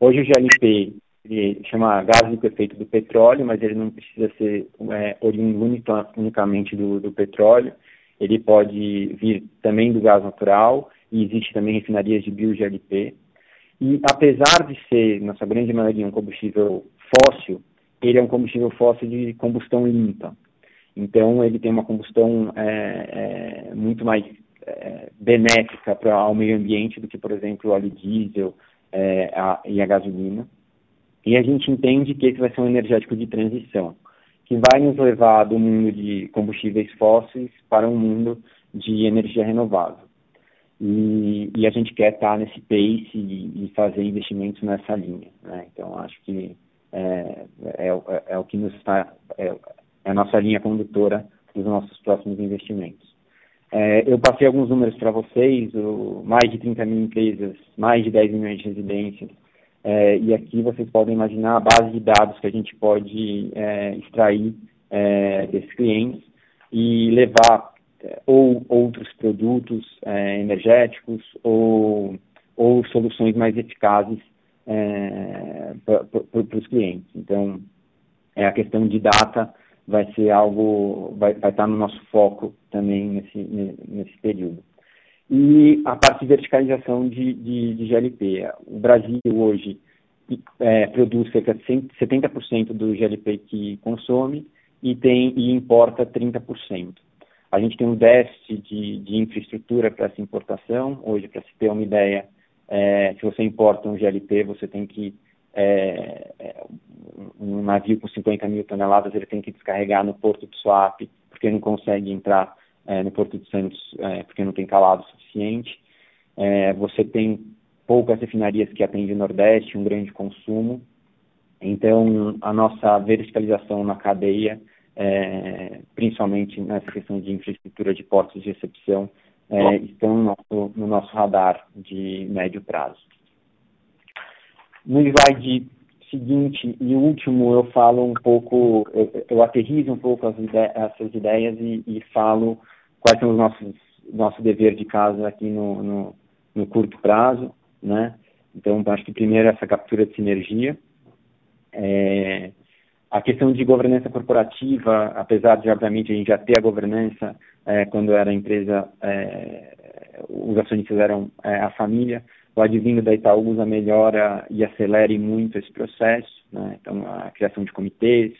Hoje o GLP ele chama gás liquefeito do petróleo, mas ele não precisa ser é, oriundo unicamente do, do, petróleo, ele pode vir também do gás natural e existe também refinarias de bio-GLP. E apesar de ser, na sua grande maioria, um combustível fóssil, ele é um combustível fóssil de combustão limpa. Então, ele tem uma combustão é, é, muito mais é, benéfica para ao meio ambiente do que, por exemplo, o óleo diesel é, a, e a gasolina. E a gente entende que esse vai ser um energético de transição, que vai nos levar do mundo de combustíveis fósseis para um mundo de energia renovável. E, e a gente quer estar nesse pace e, e fazer investimentos nessa linha. Né? Então, acho que é, é, é, é o que nos está, é, é a nossa linha condutora dos nossos próximos investimentos. É, eu passei alguns números para vocês, o, mais de 30 mil empresas, mais de 10 milhões de residências, é, e aqui vocês podem imaginar a base de dados que a gente pode extrair desses clientes e levar ou outros produtos é, energéticos ou, ou soluções mais eficazes para os clientes. Então, é a questão de data vai ser algo, vai, vai estar no nosso foco também nesse, nesse período. E a parte de verticalização de, de, de GLP. O Brasil hoje é, produz cerca de 70% do GLP que consome e, tem, e importa 30%. A gente tem um déficit de, de infraestrutura para essa importação. Hoje, para se ter uma ideia, é, se você importa um GLP, você tem que é, é, um navio com 50 mil toneladas ele tem que descarregar no porto de Suape porque não consegue entrar é, no porto de Santos é, porque não tem calado suficiente. É, você tem poucas refinarias que atendem o Nordeste, um grande consumo. Então, a nossa verticalização na cadeia, é, principalmente nessa questão de infraestrutura de portos de recepção, é, estão no nosso, no nosso radar de médio prazo. No slide seguinte e último, eu falo um pouco, eu, eu aterrizo um pouco as ide essas ideias e, e, falo quais são os nossos nosso dever de casa aqui no, no, no curto prazo, né? Então, acho que primeiro essa captura de sinergia. É, a questão de governança corporativa, apesar de, obviamente, a gente já ter a governança é, quando era empresa, é, os acionistas eram é, a família, o advindo da Itaúsa melhora e acelere muito esse processo, né? então a criação de comitês,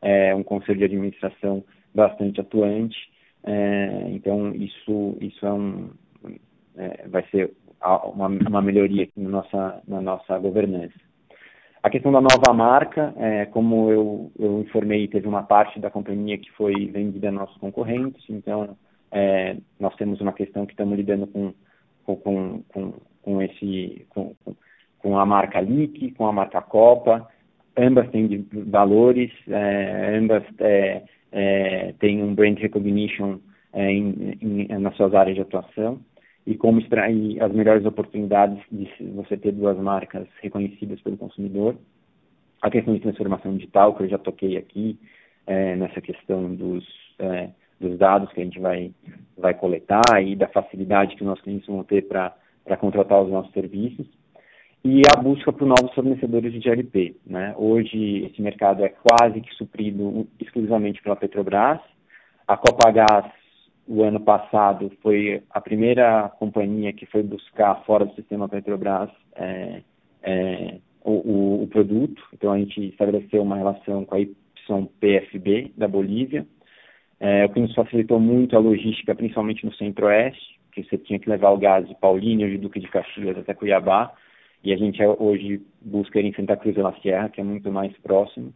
é, um conselho de administração bastante atuante, é, então isso isso é um é, vai ser uma, uma melhoria na nossa na nossa governança. A questão da nova marca, é, como eu, eu informei, teve uma parte da companhia que foi vendida a nossos concorrentes, então é, nós temos uma questão que estamos lidando com, com, com com esse com, com a marca LIC, com a marca Copa, ambas têm valores, é, ambas é, é, têm um brand recognition é, em, em, nas suas áreas de atuação e como extrair as melhores oportunidades de você ter duas marcas reconhecidas pelo consumidor. A questão de transformação digital, que eu já toquei aqui, é, nessa questão dos, é, dos dados que a gente vai, vai coletar e da facilidade que os nossos clientes vão ter para contratar os nossos serviços e a busca por novos fornecedores de GLP. Né? Hoje, esse mercado é quase que suprido exclusivamente pela Petrobras. A Copagás, o ano passado, foi a primeira companhia que foi buscar fora do sistema Petrobras é, é, o, o, produto. Então, a gente estabeleceu uma relação com a YPFB da Bolívia, é, o que nos facilitou muito a logística, principalmente no Centro-Oeste que você tinha que levar o gás de Paulínia, de Duque de Caxias até Cuiabá, e a gente hoje busca ir em Santa Cruz de la Sierra, que é muito mais próximo.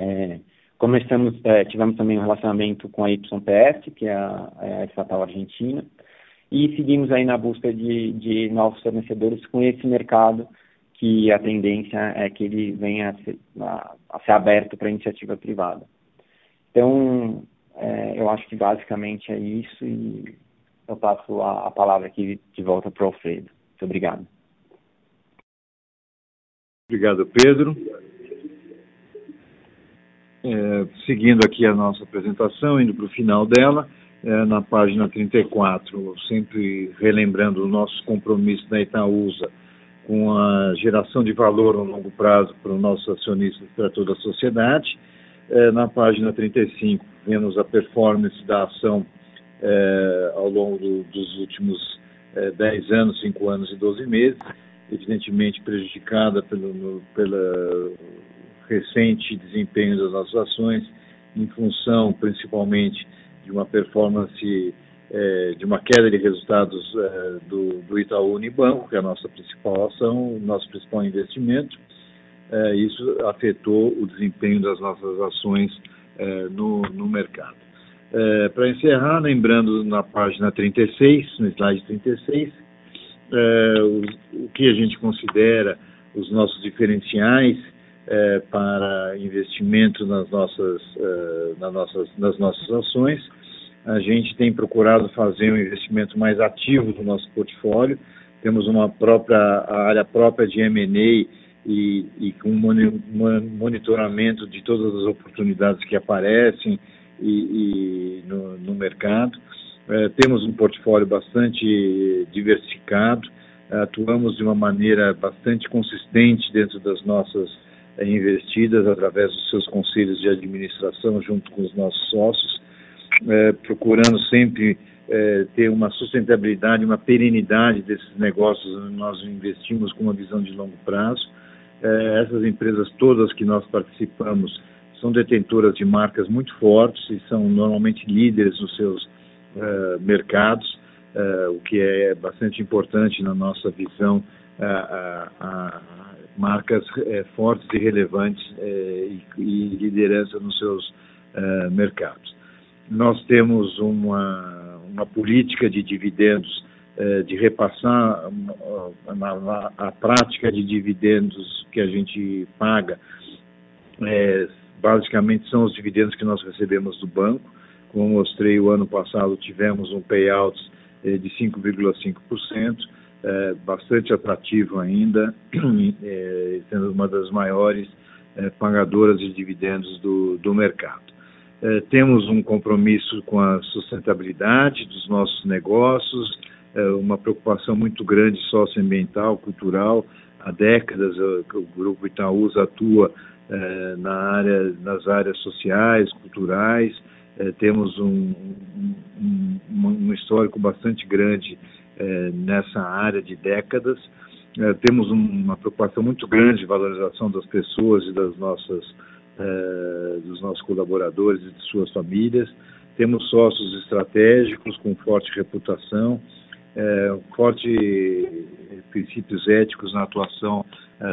É, começamos, é, tivemos também um relacionamento com a YPF, que é a, é a estatal argentina, e seguimos aí na busca de, de novos fornecedores com esse mercado que a tendência é que ele venha a ser, a, a ser aberto para iniciativa privada. Então, é, eu acho que basicamente é isso e eu passo a, a palavra aqui de volta para o Alfredo. Muito obrigado. Obrigado, Pedro. É, seguindo aqui a nossa apresentação, indo para o final dela, é, na página 34, sempre relembrando o nosso compromisso da Itaúsa com a geração de valor a longo prazo para os nossos acionistas e para toda a sociedade. É, na página 35, vemos a performance da ação é, ao longo do, dos últimos é, 10 anos, 5 anos e 12 meses, evidentemente prejudicada pelo no, pela recente desempenho das nossas ações, em função principalmente de uma performance, é, de uma queda de resultados é, do, do Itaú Unibanco, que é a nossa principal ação, nosso principal investimento. É, isso afetou o desempenho das nossas ações no, no mercado. Para encerrar, lembrando na página 36, no slide 36, é, o, o, que a gente considera os nossos diferenciais é, para investimento nas nossas, é, nas, nossas, nas nossas ações. A gente tem procurado fazer um investimento mais ativo do nosso portfólio. Temos uma própria área própria de M&A e, e com monitoramento de todas as oportunidades que aparecem, e, e no, no, mercado. É, temos um portfólio bastante diversificado, atuamos de uma maneira bastante consistente dentro das nossas investidas através dos seus conselhos de administração junto com os nossos sócios, procurando sempre ter uma sustentabilidade, uma perenidade desses negócios. Nós investimos com uma visão de longo prazo. essas empresas todas que nós participamos são detentoras de marcas muito fortes e são normalmente líderes nos seus uh, mercados, uh, o que é bastante importante na nossa visão, uh, marcas eh, fortes e relevantes e, e, liderança nos seus mercados. Nós temos uma, uma política de dividendos de repassar a, a, prática de dividendos que a gente paga é, basicamente são os dividendos que nós recebemos do banco. Como mostrei, o ano passado tivemos um payout de 5,5%, eh, bastante atrativo ainda, eh, sendo uma das maiores eh, pagadoras de dividendos do, do mercado. Eh, temos um compromisso com a sustentabilidade dos nossos negócios, eh, uma preocupação muito grande socioambiental, cultural. Há décadas o Grupo Itaúsa atua é, na área, nas áreas sociais, culturais. É, temos um, um, um, histórico bastante grande é, nessa área de décadas. temos uma preocupação muito grande de valorização das pessoas e das nossas, dos nossos colaboradores e de suas famílias. Temos sócios estratégicos com forte reputação, fortes princípios éticos na atuação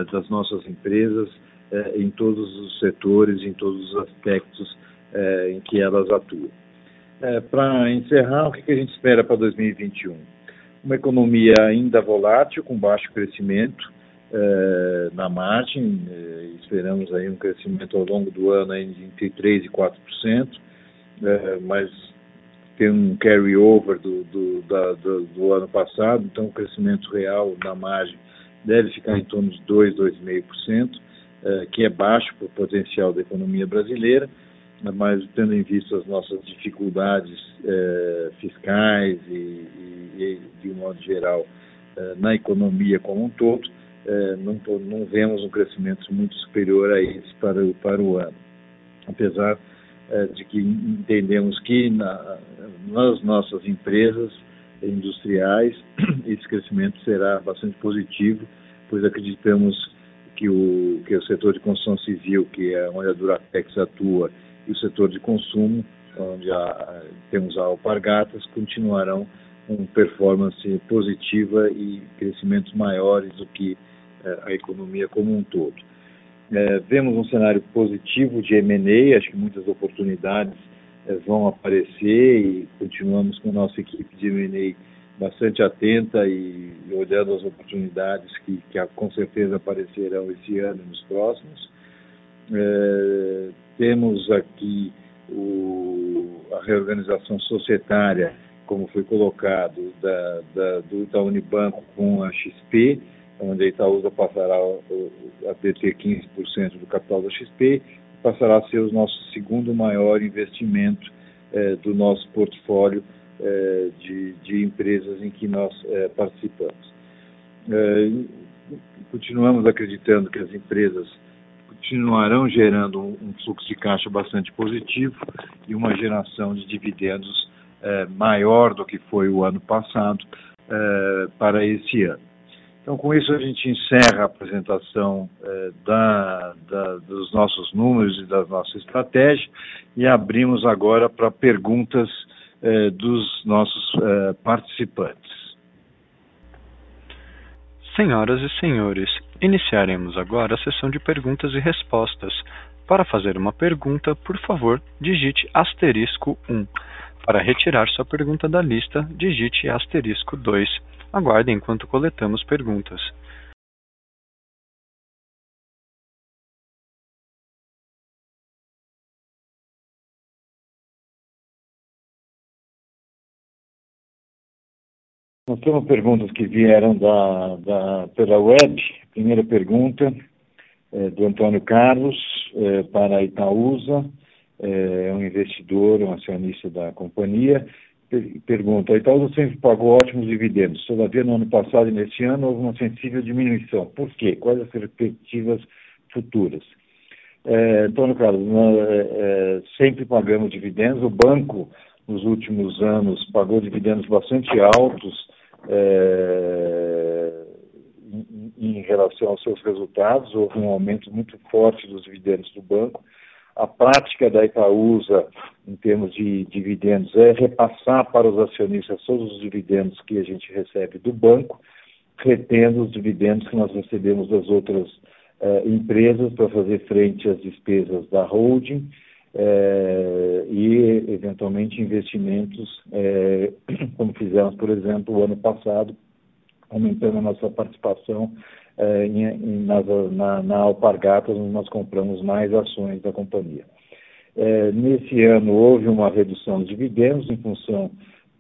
das nossas empresas eh, em todos os setores, em todos os aspectos eh, em que elas atuam. Eh, para encerrar, o que, que a gente espera para 2021? Uma economia ainda volátil, com baixo crescimento na margem, esperamos aí um crescimento ao longo do ano entre 3% e 4%, mas tem um carry-over do, do, do, do, ano passado, então o crescimento real na margem deve ficar em torno de 2%, 2,5%. Eh, que é baixo para o potencial da economia brasileira, mas tendo em vista as nossas dificuldades eh, fiscais e, e, e, de um modo geral, eh, na economia como um todo, não, não, vemos um crescimento muito superior a esse para, para o ano. Apesar de que entendemos que na, nas nossas empresas industriais esse crescimento será bastante positivo, pois acreditamos que o, que o setor de construção civil, que é onde a Duratex atua, e o setor de consumo, onde há, temos a Alpargatas, continuarão com performance positiva e crescimentos maiores do que é, a economia como um todo. É, vemos um cenário positivo de M&A, acho que muitas oportunidades é, vão aparecer e continuamos com a nossa equipe de M&A bastante atenta e, e olhando as oportunidades que, que, com certeza aparecerão esse ano e nos próximos. É, temos aqui o, a reorganização societária, como foi colocado, da, da, do Itaú Unibanco com a XP, onde a Itaúsa passará a ter 15% do capital da XP, passará a ser o nosso segundo maior investimento é, do nosso portfólio eh, de, de, empresas em que nós eh, participamos. Eh, continuamos acreditando que as empresas continuarão gerando um, fluxo de caixa bastante positivo e uma geração de dividendos maior do que foi o ano passado para esse ano. Então, com isso, a gente encerra a apresentação da, da, dos nossos números e da nossa estratégia e abrimos agora para perguntas dos nossos participantes. Senhoras e senhores, iniciaremos agora a sessão de perguntas e respostas. Para fazer uma pergunta, por favor, digite asterisco 1. Para retirar sua pergunta da lista, digite asterisco 2. Aguarde enquanto coletamos perguntas. Nós temos perguntas que vieram da, da, pela web. Primeira pergunta é do Antônio Carlos, é, para Itaúsa, é, é um investidor, um acionista da companhia. Pergunta: a Itaúsa sempre pagou ótimos dividendos, todavia no ano passado e neste ano houve uma sensível diminuição. Por quê? Quais as perspectivas futuras. É, Antônio Carlos, nós, é, sempre pagamos dividendos. O banco, nos últimos anos, pagou dividendos bastante altos é, em, em, relação aos seus resultados. Houve um aumento muito forte dos dividendos do banco. A prática da Itaúsa, em termos de dividendos, é repassar para os acionistas todos os dividendos que a gente recebe do banco, retendo os dividendos que nós recebemos das outras uh, empresas para fazer frente às despesas da holding uh, e, eventualmente, investimentos, uh, como fizemos, por exemplo, o ano passado, aumentando a nossa participação em, em, na, na, na Alpargatas, onde nós compramos mais ações da companhia. nesse ano houve uma redução de dividendos em função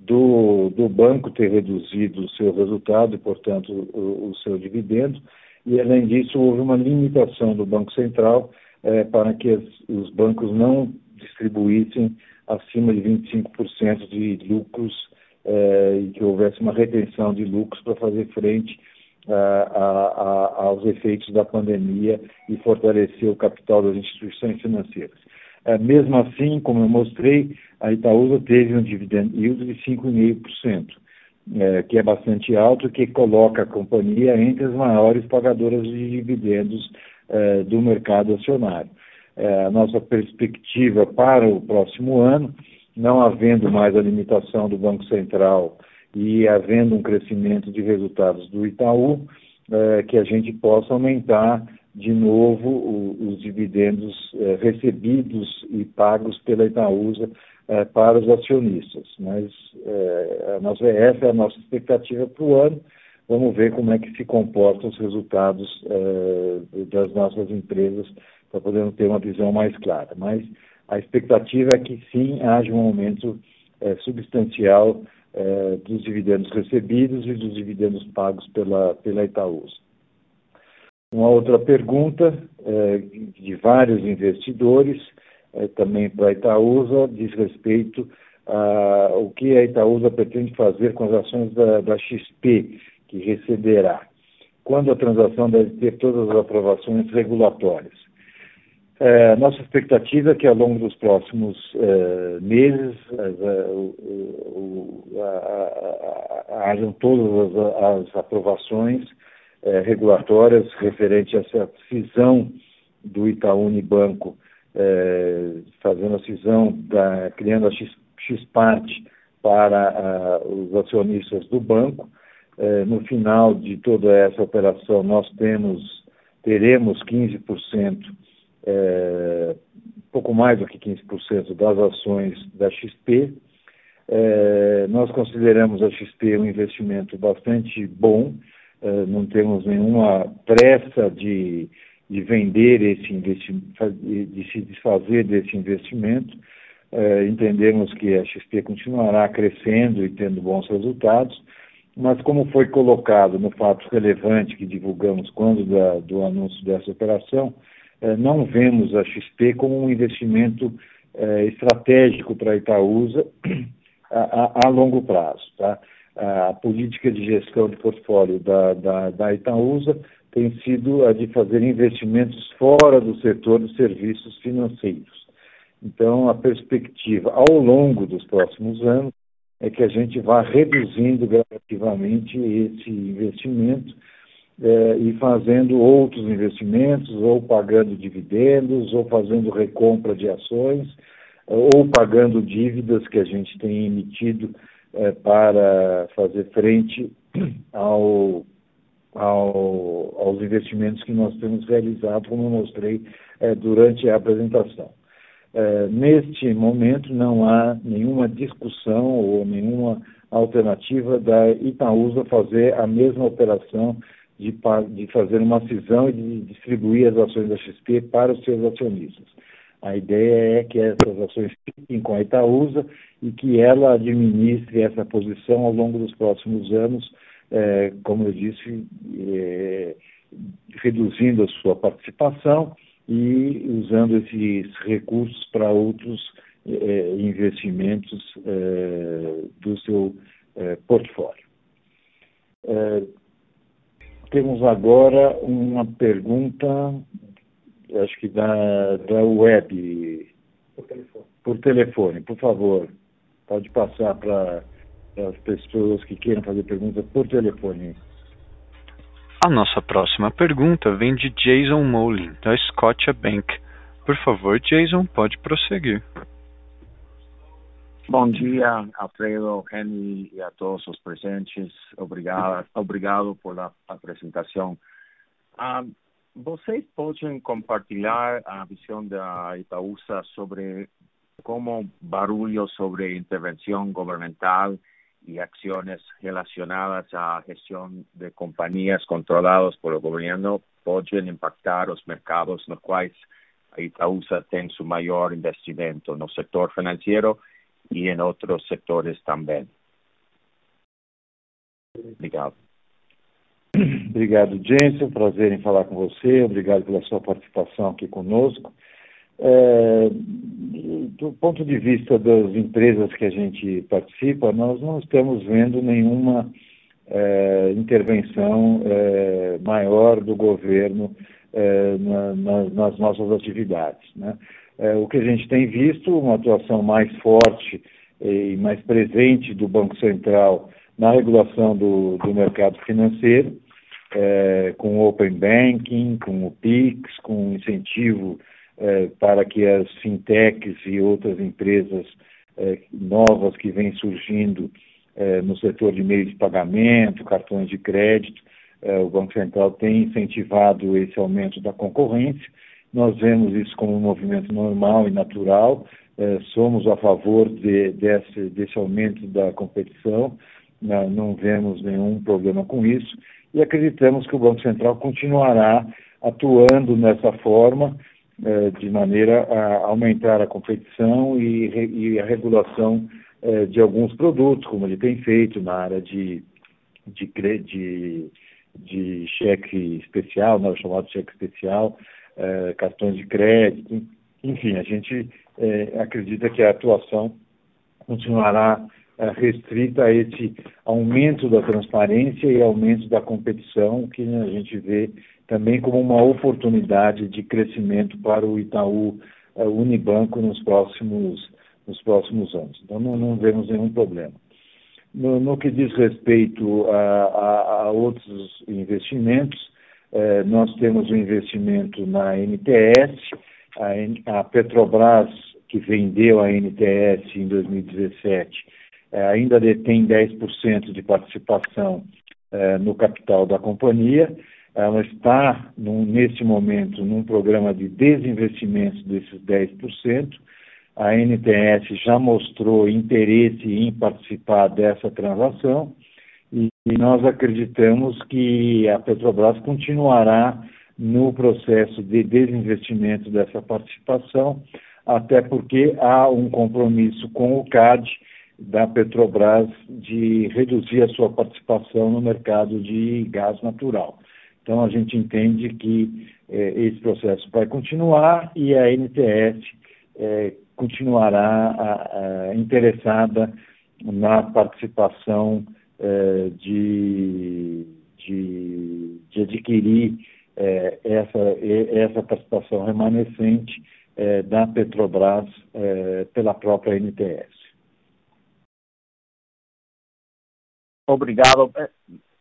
do, do banco ter reduzido o seu resultado e, portanto, o, o seu dividendo, e, além disso, houve uma limitação do Banco Central eh, para que as, os bancos não distribuíssem acima de 25% de lucros eh, e que houvesse uma retenção de lucros para fazer frente aos efeitos da pandemia e fortalecer o capital das instituições financeiras. Eh, mesmo assim, como eu mostrei, a Itaúsa teve um dividend yield de 5,5% é, que é bastante alto, que coloca a companhia entre as maiores pagadoras de dividendos é, do mercado acionário. É, a nossa perspectiva para o próximo ano, não havendo mais a limitação do Banco Central e havendo um crescimento de resultados do Itaú, é, que a gente possa aumentar de novo o, os dividendos é, recebidos e pagos pela Itaúsa é, para os acionistas. Mas a nossa, essa é a nossa expectativa para o ano. Vamos ver como é que se comportam os resultados das nossas empresas para podermos ter uma visão mais clara. Mas a expectativa é que sim haja um aumento substancial é, dos dividendos recebidos e dos dividendos pagos pela, pela Itaúsa. Uma outra pergunta é, de vários investidores é, também para a Itaúsa, diz respeito ao que a Itaúsa pretende fazer com as ações da, da XP, que receberá, quando a transação deve ter todas as aprovações regulatórias. É, nossa expectativa é que ao longo dos próximos é, meses hajam todas as, as aprovações é, regulatórias referente a essa cisão do Itaú Unibanco é, fazendo a cisão, da, criando a X, para os acionistas do banco. É, no final de toda essa operação, nós temos, teremos 15%, é, pouco mais do que 15% das ações da XP. É, nós consideramos a XP um investimento bastante bom, é, não temos nenhuma pressa de de vender esse investimento, de se desfazer desse investimento. É, entendemos que a XP continuará crescendo e tendo bons resultados, mas como foi colocado no fato relevante que divulgamos quando da, do anúncio dessa operação, é, não vemos a XP como um investimento é, estratégico para a Itaúsa a, a, longo prazo. Tá? A política de gestão de portfólio da, da, da Itaúsa tem sido a de fazer investimentos fora do setor de serviços financeiros. Então, a perspectiva ao longo dos próximos anos é que a gente vá reduzindo gradativamente esse investimento eh, e fazendo outros investimentos, ou pagando dividendos, ou fazendo recompra de ações, ou pagando dívidas que a gente tem emitido eh, para fazer frente ao ao, aos investimentos que nós temos realizado, como eu mostrei é, durante a apresentação. É, neste momento, não há nenhuma discussão ou nenhuma alternativa da Itaúsa fazer a mesma operação de, de fazer uma cisão e de distribuir as ações da XP para os seus acionistas. A ideia é que essas ações fiquem com a Itaúsa e que ela administre essa posição ao longo dos próximos anos, é, como eu disse, é, reduzindo a sua participação e usando esses recursos para outros é, investimentos do seu portfólio. Temos agora uma pergunta acho que da, da web. Por telefone. Por telefone, por favor. Pode passar para as pessoas que queiram fazer perguntas por telefone. A nossa próxima pergunta vem de Jason Molin, da Scotia Bank. Por favor, Jason, pode prosseguir. Bom dia, Alfredo, Henry e a todos os presentes. Obrigado, obrigado por a apresentação. Ah, vocês podem compartilhar a visão da Itaúsa sobre como barulho sobre intervenção governamental y acciones relacionadas a gestión de compañías controladas por el gobierno pueden impactar los mercados los cuales Itaúsa tiene su mayor investimento en el sector financiero y en otros sectores también. Obrigado. Obrigado, Jensen. Prazer em falar com você. Obrigado pela sua participação aqui conosco. É, do ponto de vista das empresas que a gente participa, nós não estamos vendo nenhuma é, intervenção é, maior do governo é, na, na, nas nossas atividades. Né? É, o que a gente tem visto, uma atuação mais forte e mais presente do Banco Central na regulação do, do mercado financeiro, é, com o Open Banking, com o PIX, com incentivo é, para que as fintechs e outras empresas é, novas que vêm surgindo é, no setor de meios de pagamento, cartões de crédito, é, o Banco Central tem incentivado esse aumento da concorrência. Nós vemos isso como um movimento normal e natural, é, somos a favor de, desse, desse aumento da competição, não, não vemos nenhum problema com isso e acreditamos que o Banco Central continuará atuando nessa forma, eh, de maneira a aumentar a competição e, a regulação eh, de alguns produtos, como ele tem feito na área de, de, de, de cheque especial, né, o chamado cheque especial, eh, cartões de crédito, enfim, a gente acredita que a atuação continuará restrita a esse aumento da transparência e aumento da competição que a gente vê também como uma oportunidade de crescimento para o Itaú uh, Unibanco nos próximos, nos próximos anos. Então, não, não vemos nenhum problema. No, no que diz respeito a, a, a outros investimentos, eh, nós temos um investimento na NTS, a, a, Petrobras, que vendeu a NTS em 2017, eh, ainda detém 10% de participação eh, no capital da companhia, ela está, num, nesse momento, num programa de desinvestimento desses 10%. A NTS já mostrou interesse em participar dessa transação e, e nós acreditamos que a Petrobras continuará no processo de desinvestimento dessa participação, até porque há um compromisso com o CAD da Petrobras de reduzir a sua participação no mercado de gás natural. Então, a gente entende que é, esse processo vai continuar e a NTS é, continuará a, a, interessada na participação é, de, de, de, adquirir essa, essa participação remanescente da Petrobras pela própria NTS. Obrigado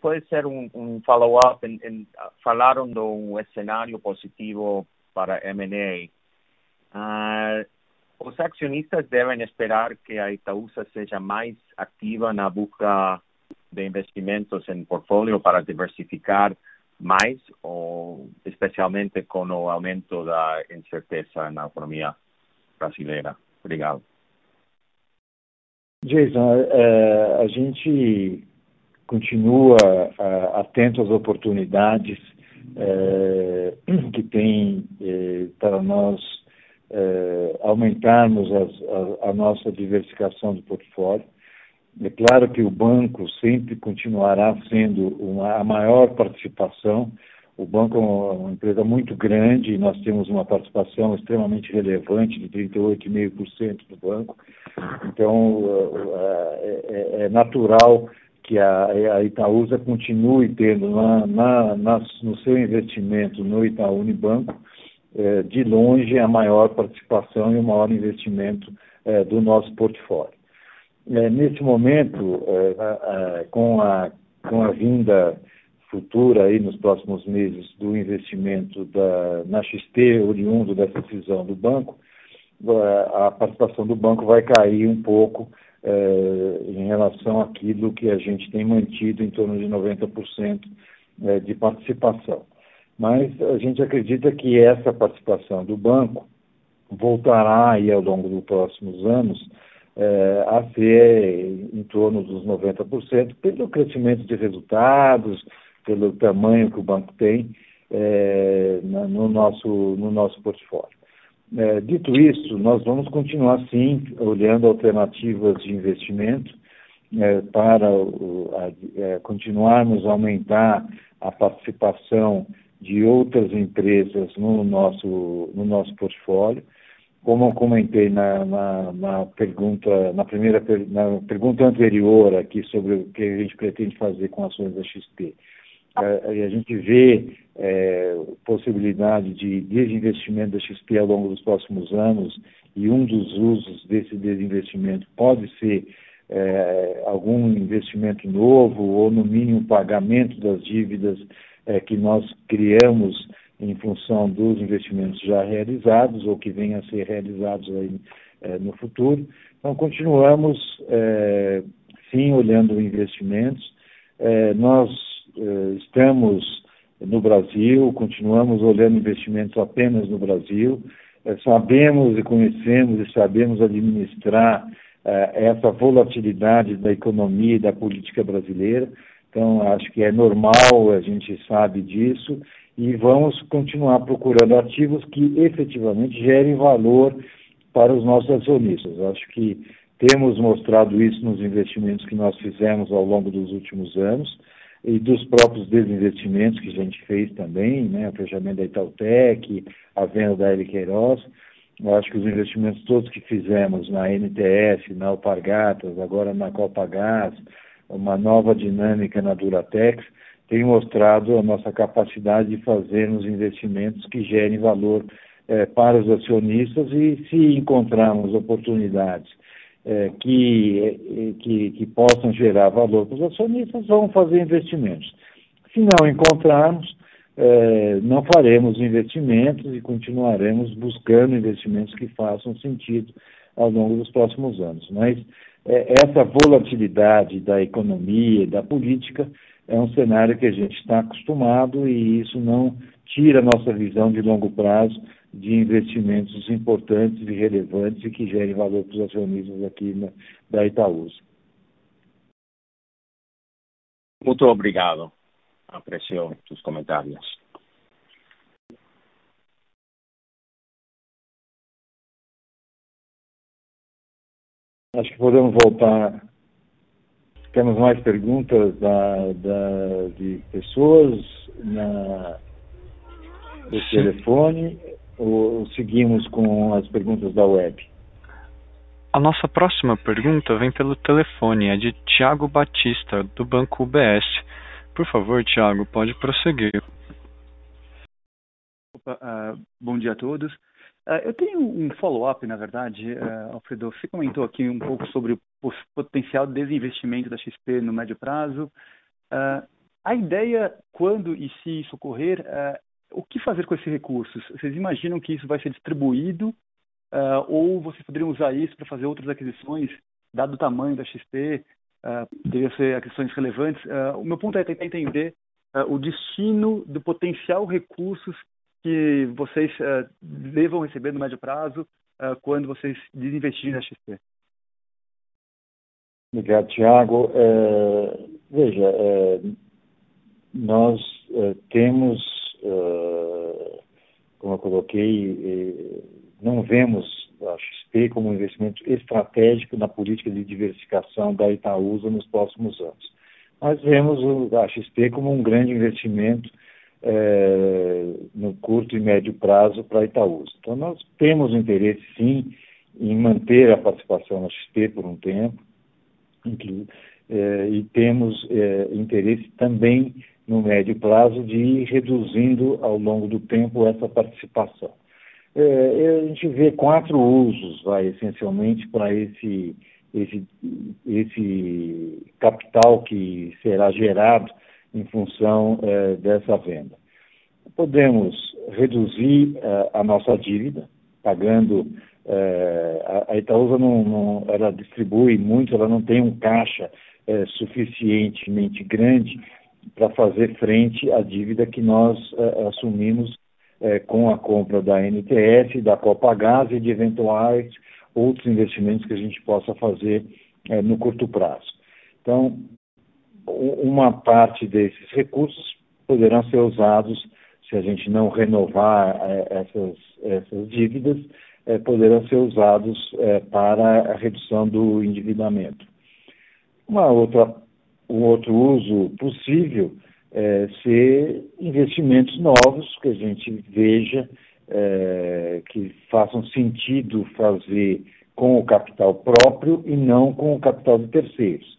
puede ser un, un follow-up. De un escenario positivo para M&A. Uh, os accionistas deben esperar que a Itaúsa seja mais activa na busca de investimentos em portfólio para diversificar mais, ou especialmente com o aumento da incerteza na economia brasileira. Obrigado. Jason, é, a gente continua uh, atento às oportunidades uh, que tem uh, para nós aumentarmos as, a, a, nossa diversificação do portfólio. É claro que o banco sempre continuará sendo uma, a maior participação. O banco é uma empresa muito grande e nós temos uma participação extremamente relevante de 38,5% do banco. Então, é, é natural que a, a Itaúsa continue tendo na, na, na, no seu investimento no Itaú Unibanco eh, de longe, a maior participação e o maior investimento eh, do nosso portfólio. Eh, nesse momento, com, a, com a vinda futura aí nos próximos meses do investimento da, na XP, oriundo dessa decisão do banco, a participação do banco vai cair um pouco em relação àquilo que a gente tem mantido em torno de 90% de participação mas a gente acredita que essa participação do banco voltará aí ao longo dos próximos anos é, a ser em torno dos 90%, pelo crescimento de resultados, pelo tamanho que o banco tem é, no, nosso, no nosso portfólio. É, dito isso, nós vamos continuar sim olhando alternativas de investimento para a, continuarmos a aumentar a participação de outras empresas no nosso, no nosso portfólio. Como eu comentei na, na, na pergunta, na primeira na pergunta anterior aqui sobre o que a gente pretende fazer com ações da XP, é, a gente vê é, possibilidade de desinvestimento da XP ao longo dos próximos anos e um dos usos desse desinvestimento pode ser é, algum investimento novo ou no mínimo pagamento das dívidas é, que nós criamos em função dos investimentos já realizados ou que venham a ser realizados aí, é, no futuro. Então, continuamos, é, sim, olhando investimentos. É, nós estamos no Brasil, continuamos olhando investimentos apenas no Brasil. É, sabemos e conhecemos e sabemos administrar essa volatilidade da economia e da política brasileira. Então, acho que é normal, a gente sabe disso, e vamos continuar procurando ativos que efetivamente gerem valor para os nossos acionistas. Acho que temos mostrado isso nos investimentos que nós fizemos ao longo dos últimos anos e dos próprios desinvestimentos que a gente fez também, né, o fechamento da Itautec, a venda da L. Queiroz. Eu acho que os investimentos todos que fizemos na NTS, na Alpargatas, agora na Copagás, uma nova dinâmica na Duratex, tem mostrado a nossa capacidade de fazermos investimentos que gerem valor eh, para os acionistas e se encontrarmos oportunidades eh, que, eh, que, que, possam gerar valor para os acionistas, vamos fazer investimentos. Se não encontrarmos, não faremos investimentos e continuaremos buscando investimentos que façam sentido ao longo dos próximos anos. Mas é, essa volatilidade da economia e da política é um cenário que a gente está acostumado e isso não tira a nossa visão de longo prazo de investimentos importantes e relevantes e que gerem valor para os acionistas aqui na, da Itaúsa. Muito obrigado. Aprecio os comentários. Acho que podemos voltar. Temos mais perguntas da, da de pessoas na, no telefone ou seguimos com as perguntas da web? A nossa próxima pergunta vem pelo telefone, é de Tiago Batista, do Banco UBS. Por favor, Tiago, pode prosseguir. Opa, uh, bom dia a todos. Uh, eu tenho um follow-up, na verdade, uh, Alfredo. Você comentou aqui um pouco sobre o potencial desinvestimento da XP no médio prazo. Uh, a ideia, quando e se isso ocorrer, o que fazer com esses recursos? Vocês imaginam que isso vai ser distribuído ou vocês poderiam usar isso para fazer outras aquisições, dado o tamanho da XP? Uh, ser aquisições relevantes. o meu ponto é tentar entender o destino do potencial recursos que vocês uh, devam receber no médio prazo uh, quando vocês desinvestirem na XP? Obrigado, Tiago. É, veja, é, nós é, temos, como eu coloquei, não vemos a XP como um investimento estratégico na política de diversificação da Itaúsa nos próximos anos. Mas vemos a XP como um grande investimento no curto e médio prazo para Itaúsa. Então, nós temos interesse, sim, em manter a participação na XP por um tempo, e temos interesse também no médio prazo de ir reduzindo ao longo do tempo essa participação. É, a gente vê quatro usos, vai, essencialmente, para esse, esse, esse capital que será gerado em função é, dessa venda. Podemos reduzir é, a nossa dívida, pagando. É, a Itaúsa não, não, ela distribui muito, ela não tem um caixa é, suficientemente grande para fazer frente à dívida que nós é, assumimos é, com a compra da NTS, da Copagás e de eventuais outros investimentos que a gente possa fazer é, no curto prazo. Então, uma parte desses recursos poderão ser usados, se a gente não renovar essas, essas dívidas, poderão ser usados para a redução do endividamento. Uma outra, um outro uso possível é, ser investimentos novos que a gente veja é, que façam sentido fazer com o capital próprio e não com o capital de terceiros.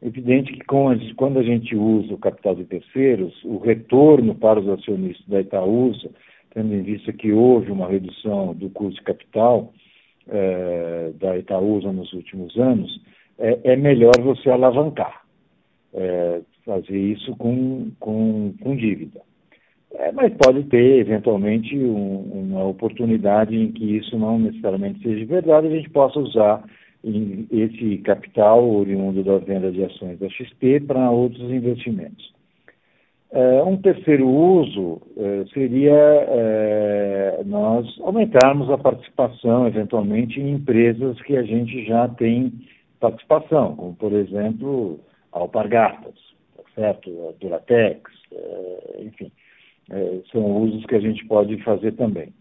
Evidente que a, quando a gente usa o capital de terceiros, o retorno para os acionistas da Itaúsa, tendo em vista que houve uma redução do custo de capital é, da Itaúsa nos últimos anos, é, é melhor você alavancar, é, fazer isso com, com, com dívida. É, mas pode ter, eventualmente, um, uma oportunidade em que isso não necessariamente seja verdade, a gente possa usar esse capital oriundo da venda de ações da XP para outros investimentos. É, um terceiro uso é, seria é, nós aumentarmos a participação, eventualmente, em empresas que a gente já tem participação, como, por exemplo, Alpargatas, tá certo? Duratex, é, enfim, é, são usos que a gente pode fazer também.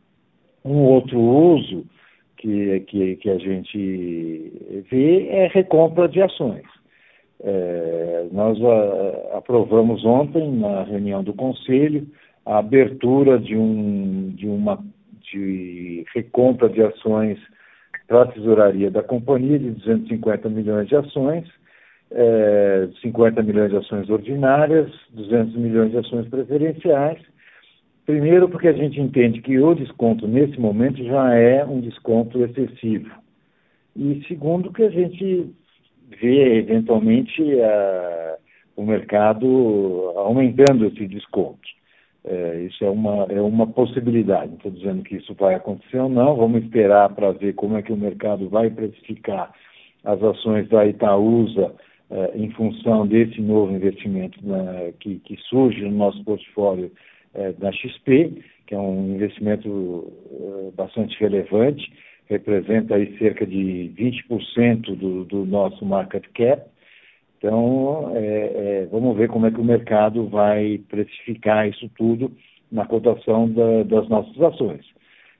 Um outro uso que, que, que a gente vê é recompra de ações. É, nós a, aprovamos ontem, na reunião do Conselho, a abertura de, um, de uma de recompra de ações para a tesouraria da companhia de 250 milhões de ações, é, 50 milhões de ações ordinárias, 200 milhões de ações preferenciais. Primeiro, porque a gente entende que o desconto nesse momento já é um desconto excessivo. E segundo, que a gente vê eventualmente a, o mercado aumentando esse desconto. É, isso é uma, é uma possibilidade. Não estou dizendo que isso vai acontecer ou não, vamos esperar para ver como é que o mercado vai precificar as ações da Itaúsa em função desse novo investimento né, que, que, surge no nosso portfólio é, da XP, que é um investimento é, bastante relevante, representa aí cerca de 20% do, do nosso market cap, então, é, é, vamos ver como é que o mercado vai precificar isso tudo na cotação da, das nossas ações.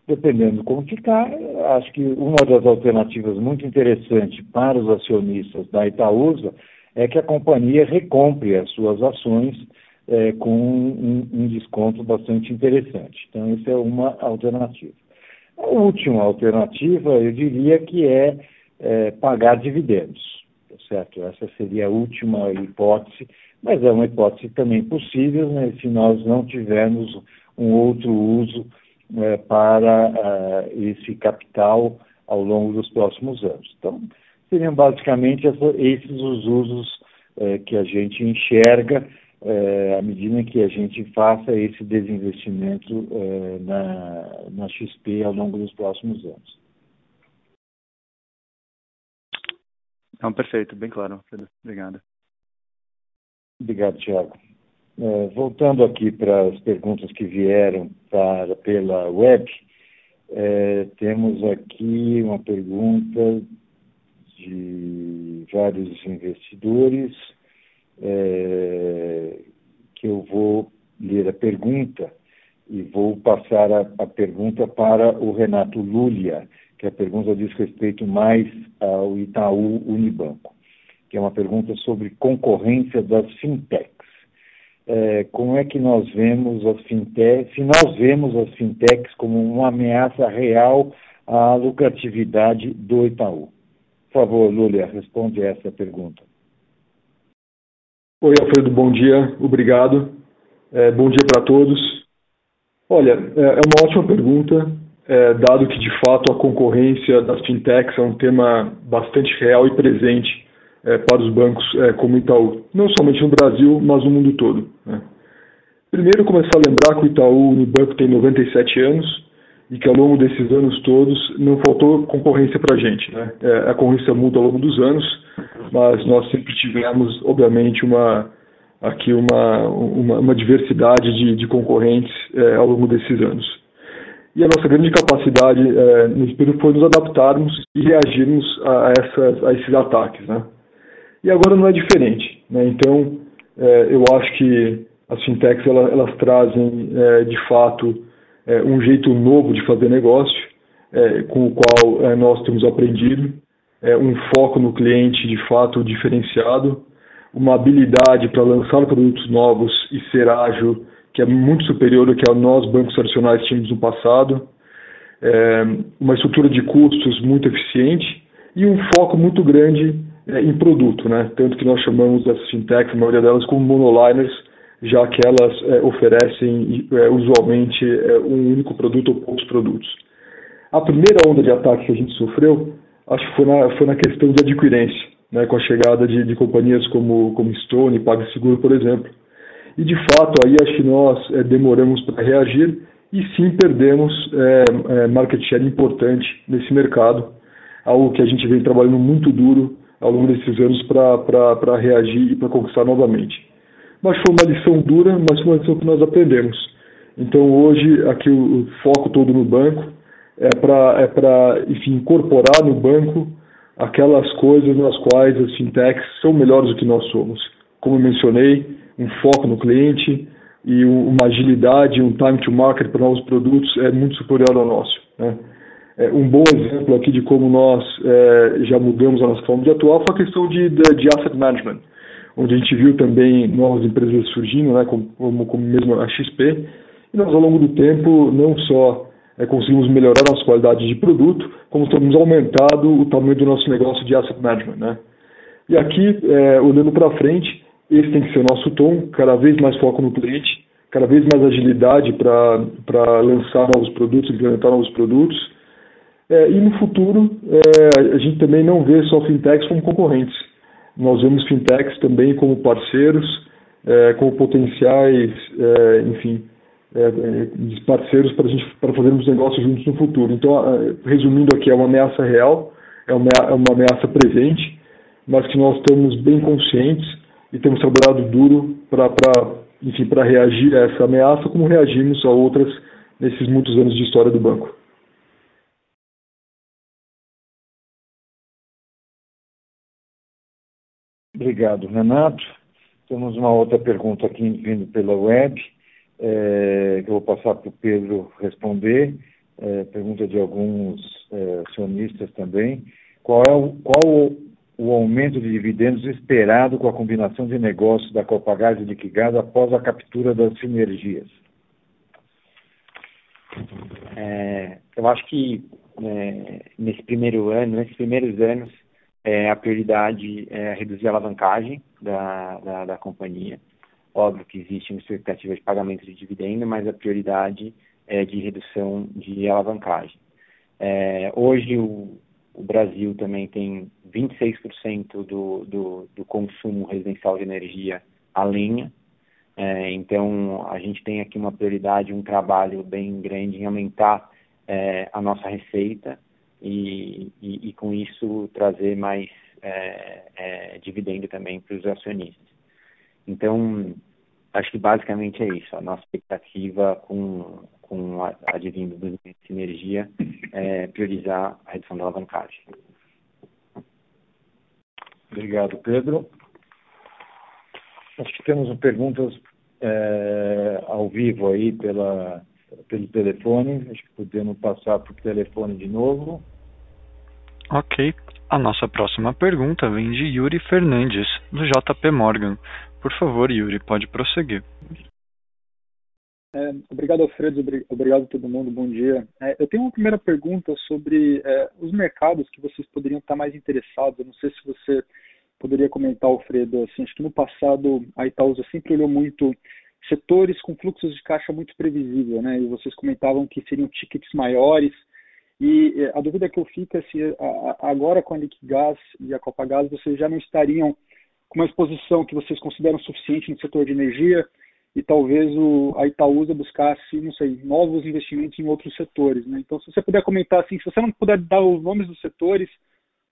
Dependendo de como ficar, acho que uma das alternativas muito interessantes para os acionistas da Itaúsa é que a companhia recompre as suas ações é, com um, um, desconto bastante interessante. Então, essa é uma alternativa. A última alternativa, eu diria que é, é pagar dividendos certo? Essa seria a última hipótese, mas é uma hipótese também possível né, se nós não tivermos um outro uso é, para uh, esse capital ao longo dos próximos anos. Então, seriam basicamente essa, esses os usos é, que a gente enxerga é, à medida que a gente faça esse desinvestimento na, na XP ao longo dos próximos anos. Não, perfeito, bem claro, Pedro. Obrigado. Obrigado, Tiago. É, voltando aqui para as perguntas que vieram para, pela web, é, temos aqui uma pergunta de vários investidores, é, que eu vou ler a pergunta e vou passar a, a pergunta para o Renato Lúlia que a pergunta diz respeito mais ao Itaú Unibanco, que é uma pergunta sobre concorrência das fintechs. É, como é que nós vemos as fintechs, se nós vemos as fintechs como uma ameaça real à lucratividade do Itaú? Por favor, Lúlia, responde essa pergunta. Oi, Alfredo, bom dia, obrigado. É, bom dia para todos. Olha, é, é uma ótima pergunta, é, dado que de fato a concorrência das fintechs é um tema bastante real e presente é, para os bancos é, como Itaú, não somente no Brasil, mas no mundo todo. Né? Primeiro, começar a lembrar que o Itaú Unibanco tem 97 anos e que ao longo desses anos todos não faltou concorrência para a gente. Né? É, a concorrência muda ao longo dos anos, mas nós sempre tivemos, obviamente, uma aqui uma, uma, uma diversidade de, de concorrentes é, ao longo desses anos. E a nossa grande capacidade é, nesse período foi nos adaptarmos e reagirmos a, essas, a esses ataques. Né? E agora não é diferente. Né? Então, é, eu acho que as fintechs elas, elas trazem, é, de fato, é, um jeito novo de fazer negócio, é, com o qual é, nós temos aprendido, é, um foco no cliente, de fato, diferenciado, uma habilidade para lançar produtos novos e ser ágil, que é muito superior ao que nós, bancos tradicionais, tínhamos no passado, uma estrutura de custos muito eficiente e um foco muito grande em produto, né? Tanto que nós chamamos as fintechs, a maioria delas, como monoliners, já que elas é, oferecem é, usualmente é, um único produto ou poucos produtos. A primeira onda de ataque que a gente sofreu, acho que foi na, foi na questão de adquirência, né? Com a chegada de, de companhias como, como Stone PagSeguro, por exemplo. E de fato, aí acho que nós é, demoramos para reagir e sim perdemos é, market share importante nesse mercado, algo que a gente vem trabalhando muito duro ao longo desses anos para reagir e para conquistar novamente. Mas foi uma lição dura, mas foi uma lição que nós aprendemos. Então hoje aqui o, foco todo no banco é para é para enfim incorporar no banco aquelas coisas nas quais as fintechs são melhores do que nós somos. Como eu mencionei, um foco no cliente e uma agilidade, um time to market para novos produtos é muito superior ao nosso. Né? É, um bom exemplo aqui de como nós é, já mudamos a nossa forma de atuar foi a questão de, de, de, asset management, onde a gente viu também novas empresas surgindo, né, como, como, mesmo a XP, e nós ao longo do tempo não só é, conseguimos melhorar a nossa qualidade de produto, como temos aumentado o tamanho do nosso negócio de asset management. Né? E aqui, é, olhando para frente, esse tem que ser o nosso tom, cada vez mais foco no cliente, cada vez mais agilidade para lançar novos produtos, implementar novos produtos, é, e no futuro, é, a gente também não vê só fintechs como concorrentes. Nós vemos fintechs também como parceiros, é, como potenciais, é, enfim, é, é, parceiros para gente para fazermos negócios juntos no futuro. Então, resumindo aqui, é uma ameaça real, é uma, é uma ameaça presente, mas que nós estamos bem conscientes e temos trabalhado duro para, enfim, para reagir a essa ameaça, como reagimos a outras nesses muitos anos de história do banco. Obrigado, Renato. Temos uma outra pergunta aqui vindo pela web, é, que eu vou passar para o Pedro responder. É, pergunta de alguns é, acionistas também. Qual é o, qual o, o, aumento de dividendos esperado com a combinação de negócios da Copagás e Liquigás após a captura das sinergias? É, eu acho que é, nesse primeiro ano, nesses primeiros anos, é, a prioridade é reduzir a alavancagem da, da, da, companhia. Óbvio que existe uma expectativa de pagamento de dividendo, mas a prioridade é de redução de alavancagem. É, hoje o, o, Brasil também tem 26% do, do, do, consumo residencial de energia a lenha, é, então a gente tem aqui uma prioridade, um trabalho bem grande em aumentar é, a nossa receita e, e, e com isso trazer mais é, é, dividendo também para os acionistas. Então, acho que basicamente é isso. A nossa expectativa com, com a advindo do sinergia é priorizar a redução da alavancagem. Obrigado, Pedro. Acho que temos perguntas é, ao vivo aí pela, pelo telefone. Acho que podemos passar para o telefone de novo. Ok. A nossa próxima pergunta vem de Yuri Fernandes, do JP Morgan. Por favor, Yuri, pode prosseguir. É, obrigado, Alfredo. Obrigado a todo mundo. Bom dia. É, eu tenho uma primeira pergunta sobre é, os mercados que vocês poderiam estar mais interessados. Eu não sei se você poderia comentar, Alfredo, assim, acho que no passado a Itaúsa sempre olhou muito setores com fluxos de caixa muito previsível, né? E vocês comentavam que seriam tickets maiores. E eh, a dúvida que eu fico é se agora com a Liquigás e a Copagás vocês já não estariam com uma exposição que vocês consideram suficiente no setor de energia e talvez o, a Itaúsa buscasse, não sei, novos investimentos em outros setores, né? Então, se você puder comentar assim, se você não puder dar os nomes dos setores,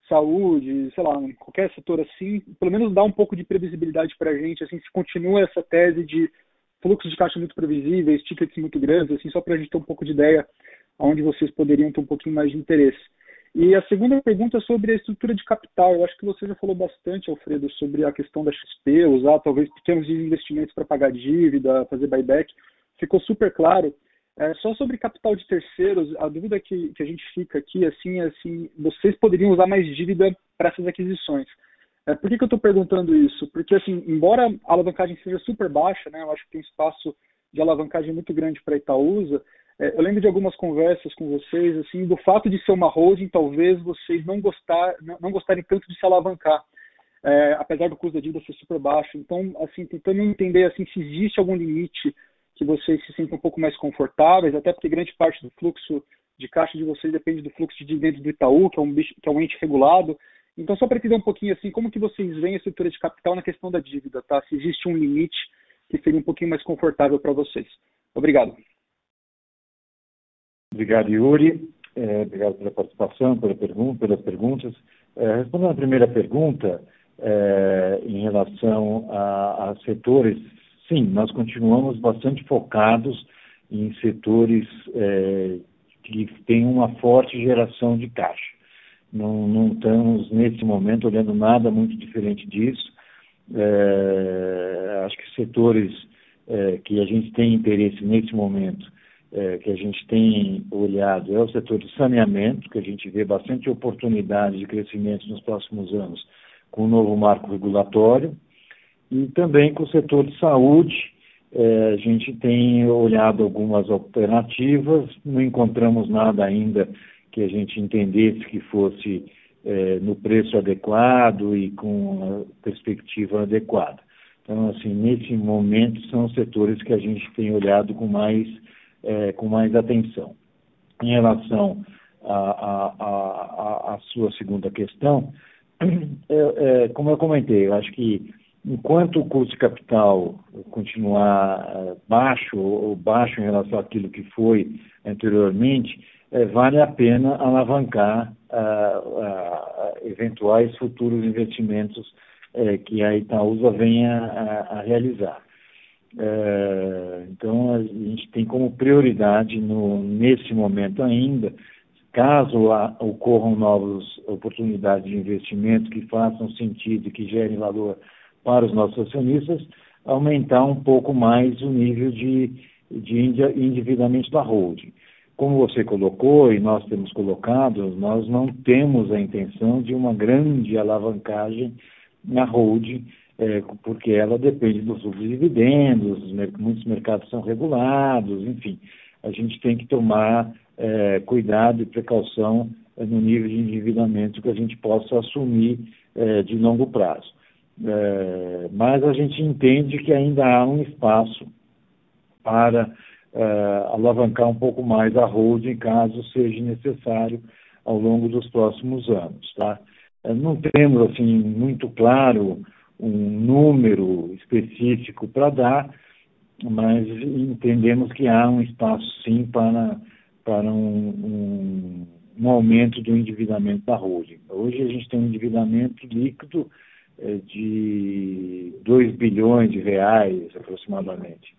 saúde, sei lá, qualquer setor assim, pelo menos dá um pouco de previsibilidade para a gente, assim, se continua essa tese de fluxos de caixa muito previsíveis, tickets muito grandes, assim, só para a gente ter um pouco de ideia aonde vocês poderiam ter um pouquinho mais de interesse. E a segunda pergunta é sobre a estrutura de capital. Eu acho que você já falou bastante, Alfredo, sobre a questão da XP, usar talvez pequenos investimentos para pagar dívida, fazer buyback. Ficou super claro. É, só sobre capital de terceiros, a dúvida que, que a gente fica aqui assim, é assim, vocês poderiam usar mais dívida para essas aquisições. É, por que, que eu estou perguntando isso? Porque, assim, embora a alavancagem seja super baixa, né, eu acho que tem espaço de alavancagem muito grande para Itaúsa, é, eu lembro de algumas conversas com vocês, assim, do fato de ser uma holding, talvez vocês não, gostar, não, não gostarem tanto de se alavancar, é, apesar do custo da dívida ser super baixo. Então, assim, tentando entender, assim, se existe algum limite que vocês se sentem um pouco mais confortáveis, até porque grande parte do fluxo de caixa de vocês depende do fluxo de dividendos do Itaú, que é um, que é um ente regulado. Então, só para entender um pouquinho assim, como que vocês veem a estrutura de capital na questão da dívida, tá? Se existe um limite que seria um pouquinho mais confortável para vocês. Obrigado. Obrigado, Yuri. É, obrigado pela participação, pela pelas perguntas. É, respondendo à primeira pergunta, é, em relação a, a setores sim, nós continuamos bastante focados em setores é, que têm uma forte geração de caixa. Não, não, estamos, nesse momento, olhando nada muito diferente disso. É, acho que setores é, que a gente tem interesse nesse momento, é, que a gente tem olhado, é o setor de saneamento, que a gente vê bastante oportunidade de crescimento nos próximos anos com o novo marco regulatório e também com o setor de saúde. É, a gente tem olhado algumas alternativas, não encontramos nada ainda que a gente entendesse que fosse é, no preço adequado e com a perspectiva adequada. Então, assim, nesse momento são os setores que a gente tem olhado com mais, é, com mais atenção. Em relação à sua segunda questão, é, é, como eu comentei, eu acho que enquanto o custo de capital continuar eh, baixo ou baixo em relação àquilo que foi anteriormente, é, vale a pena alavancar ah, ah, eventuais futuros investimentos é, que a Itaúsa venha a, a realizar. É, então, a gente tem como prioridade, no, nesse momento ainda, caso há, ocorram novas oportunidades de investimento que façam sentido e que gerem valor para os nossos acionistas, aumentar um pouco mais o nível de, de endividamento da holding. Como você colocou e nós temos colocado, nós não temos a intenção de uma grande alavancagem na holding, é, porque ela depende dos dividendos, muitos mercados são regulados, enfim. A gente tem que tomar é, cuidado e precaução é, no nível de endividamento que a gente possa assumir é, de longo prazo. É, mas a gente entende que ainda há um espaço para é, alavancar um pouco mais a holding, caso seja necessário, ao longo dos próximos anos. Tá? É, não temos assim muito claro um número específico para dar, mas entendemos que há um espaço sim para, para um, um, um aumento do endividamento da holding. Hoje a gente tem um endividamento líquido é, de 2 bilhões de reais aproximadamente,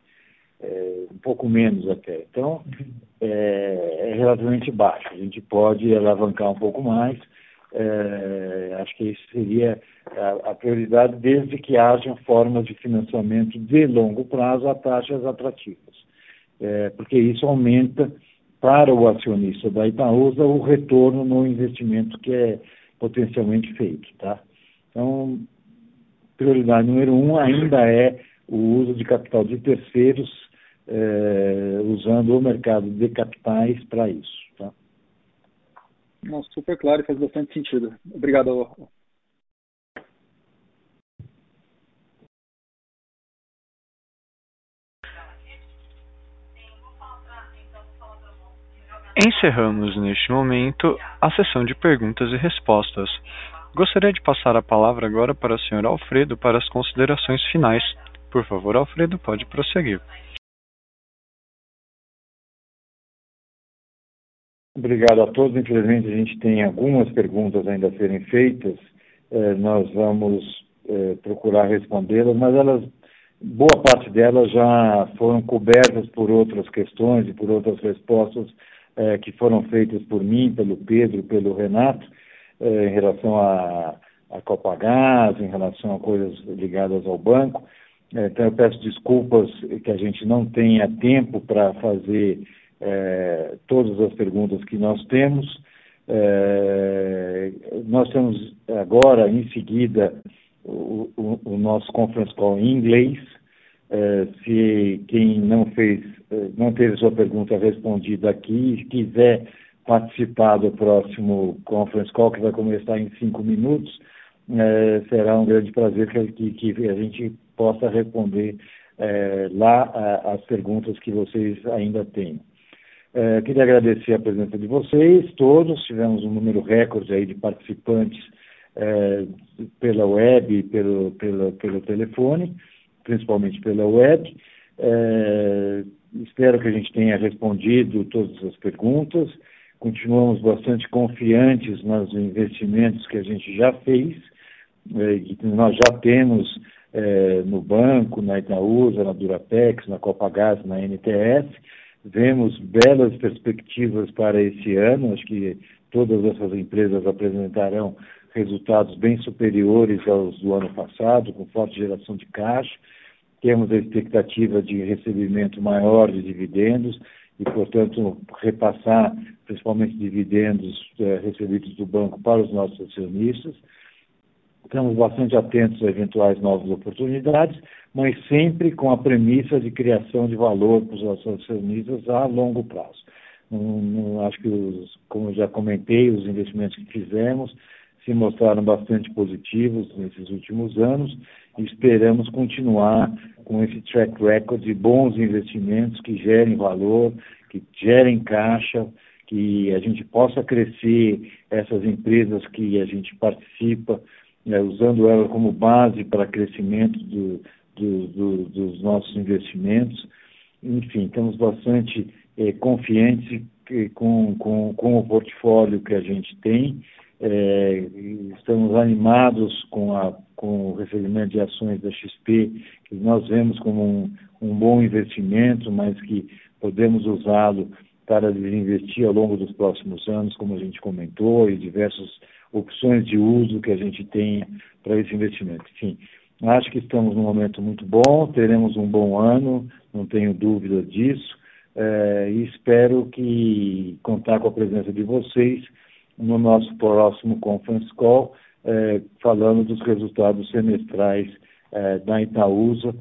é, um pouco menos até. Então, é, é, relativamente baixo. A gente pode alavancar um pouco mais. É, acho que isso seria a, a, prioridade, desde que hajam formas de financiamento de longo prazo a taxas atrativas, é, porque isso aumenta para o acionista da Itaúsa o retorno no investimento que é potencialmente feito, tá? Então, prioridade número um ainda é o uso de capital de terceiros, é, usando o mercado de capitais para isso. Tá? Não, super claro e faz bastante sentido. Obrigado. Encerramos neste momento a sessão de perguntas e respostas. Gostaria de passar a palavra agora para o Sr. Alfredo para as considerações finais. Por favor, Alfredo, pode prosseguir. Obrigado a todos. Infelizmente, a gente tem algumas perguntas ainda a serem feitas. Eh, nós vamos eh, procurar respondê-las, mas elas, boa parte delas já foram cobertas por outras questões e por outras respostas eh, que foram feitas por mim, pelo Pedro, pelo Renato, em relação a, a Copagás, em relação a coisas ligadas ao banco. Então, eu peço desculpas que a gente não tenha tempo para fazer é, todas as perguntas que nós temos. É, nós temos agora, em seguida, o, o, o, nosso conference call em inglês. É, se quem não fez, é, não teve sua pergunta respondida aqui, quiser participar do próximo conference call, que vai começar em cinco minutos, é, será um grande prazer que, que, que a gente possa responder é, lá a, as perguntas que vocês ainda têm. É, queria agradecer a presença de vocês, todos. Tivemos um número recorde aí de participantes é, pela web e pelo, pelo, pelo telefone, principalmente pela web. É, espero que a gente tenha respondido todas as perguntas. Continuamos bastante confiantes nos investimentos que a gente já fez, é, que nós já temos é, no banco, na Itaúsa, na Duratex, na Copagás, na NTS Vemos belas perspectivas para esse ano, acho que todas essas empresas apresentarão resultados bem superiores aos do ano passado, com forte geração de caixa. Temos a expectativa de recebimento maior de dividendos e, portanto, repassar principalmente dividendos eh, recebidos do banco para os nossos acionistas. Estamos bastante atentos a eventuais novas oportunidades, mas sempre com a premissa de criação de valor para os acionistas a longo prazo. acho que, os, como já comentei, os investimentos que fizemos se mostraram bastante positivos nesses últimos anos e esperamos continuar com esse track record de bons investimentos que gerem valor, que gerem caixa, que a gente possa crescer essas empresas que a gente participa né, usando ela como base para crescimento do, do, do, dos nossos investimentos. Enfim, estamos bastante é, confiantes com, com, com o portfólio que a gente tem. É, estamos animados com, a, com o recebimento de ações da XP, que nós vemos como um, um bom investimento, mas que podemos usá-lo para desinvestir ao longo dos próximos anos, como a gente comentou, e diversos opções de uso que a gente tenha para esse investimento. Enfim, acho que estamos num momento muito bom, teremos um bom ano, não tenho dúvida disso, é, e espero que contar com a presença de vocês no nosso próximo conference call, é, falando dos resultados semestrais é, da Itaúsa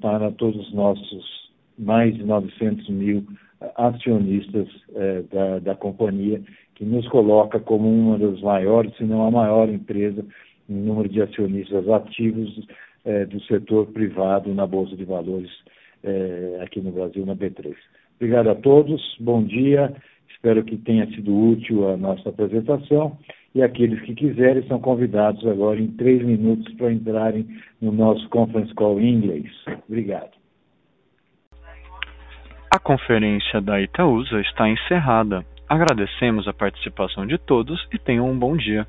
para todos os nossos mais de 900 mil acionistas da, da companhia que nos coloca como uma das maiores, se não a maior empresa em número de acionistas ativos é, do setor privado na Bolsa de Valores é, aqui no Brasil, na B3. Obrigado a todos, bom dia, espero que tenha sido útil a nossa apresentação e aqueles que quiserem são convidados agora em três minutos para entrarem no nosso conference call em inglês. Obrigado. A conferência da Itaúsa está encerrada. Agradecemos a participação de todos e tenham um bom dia.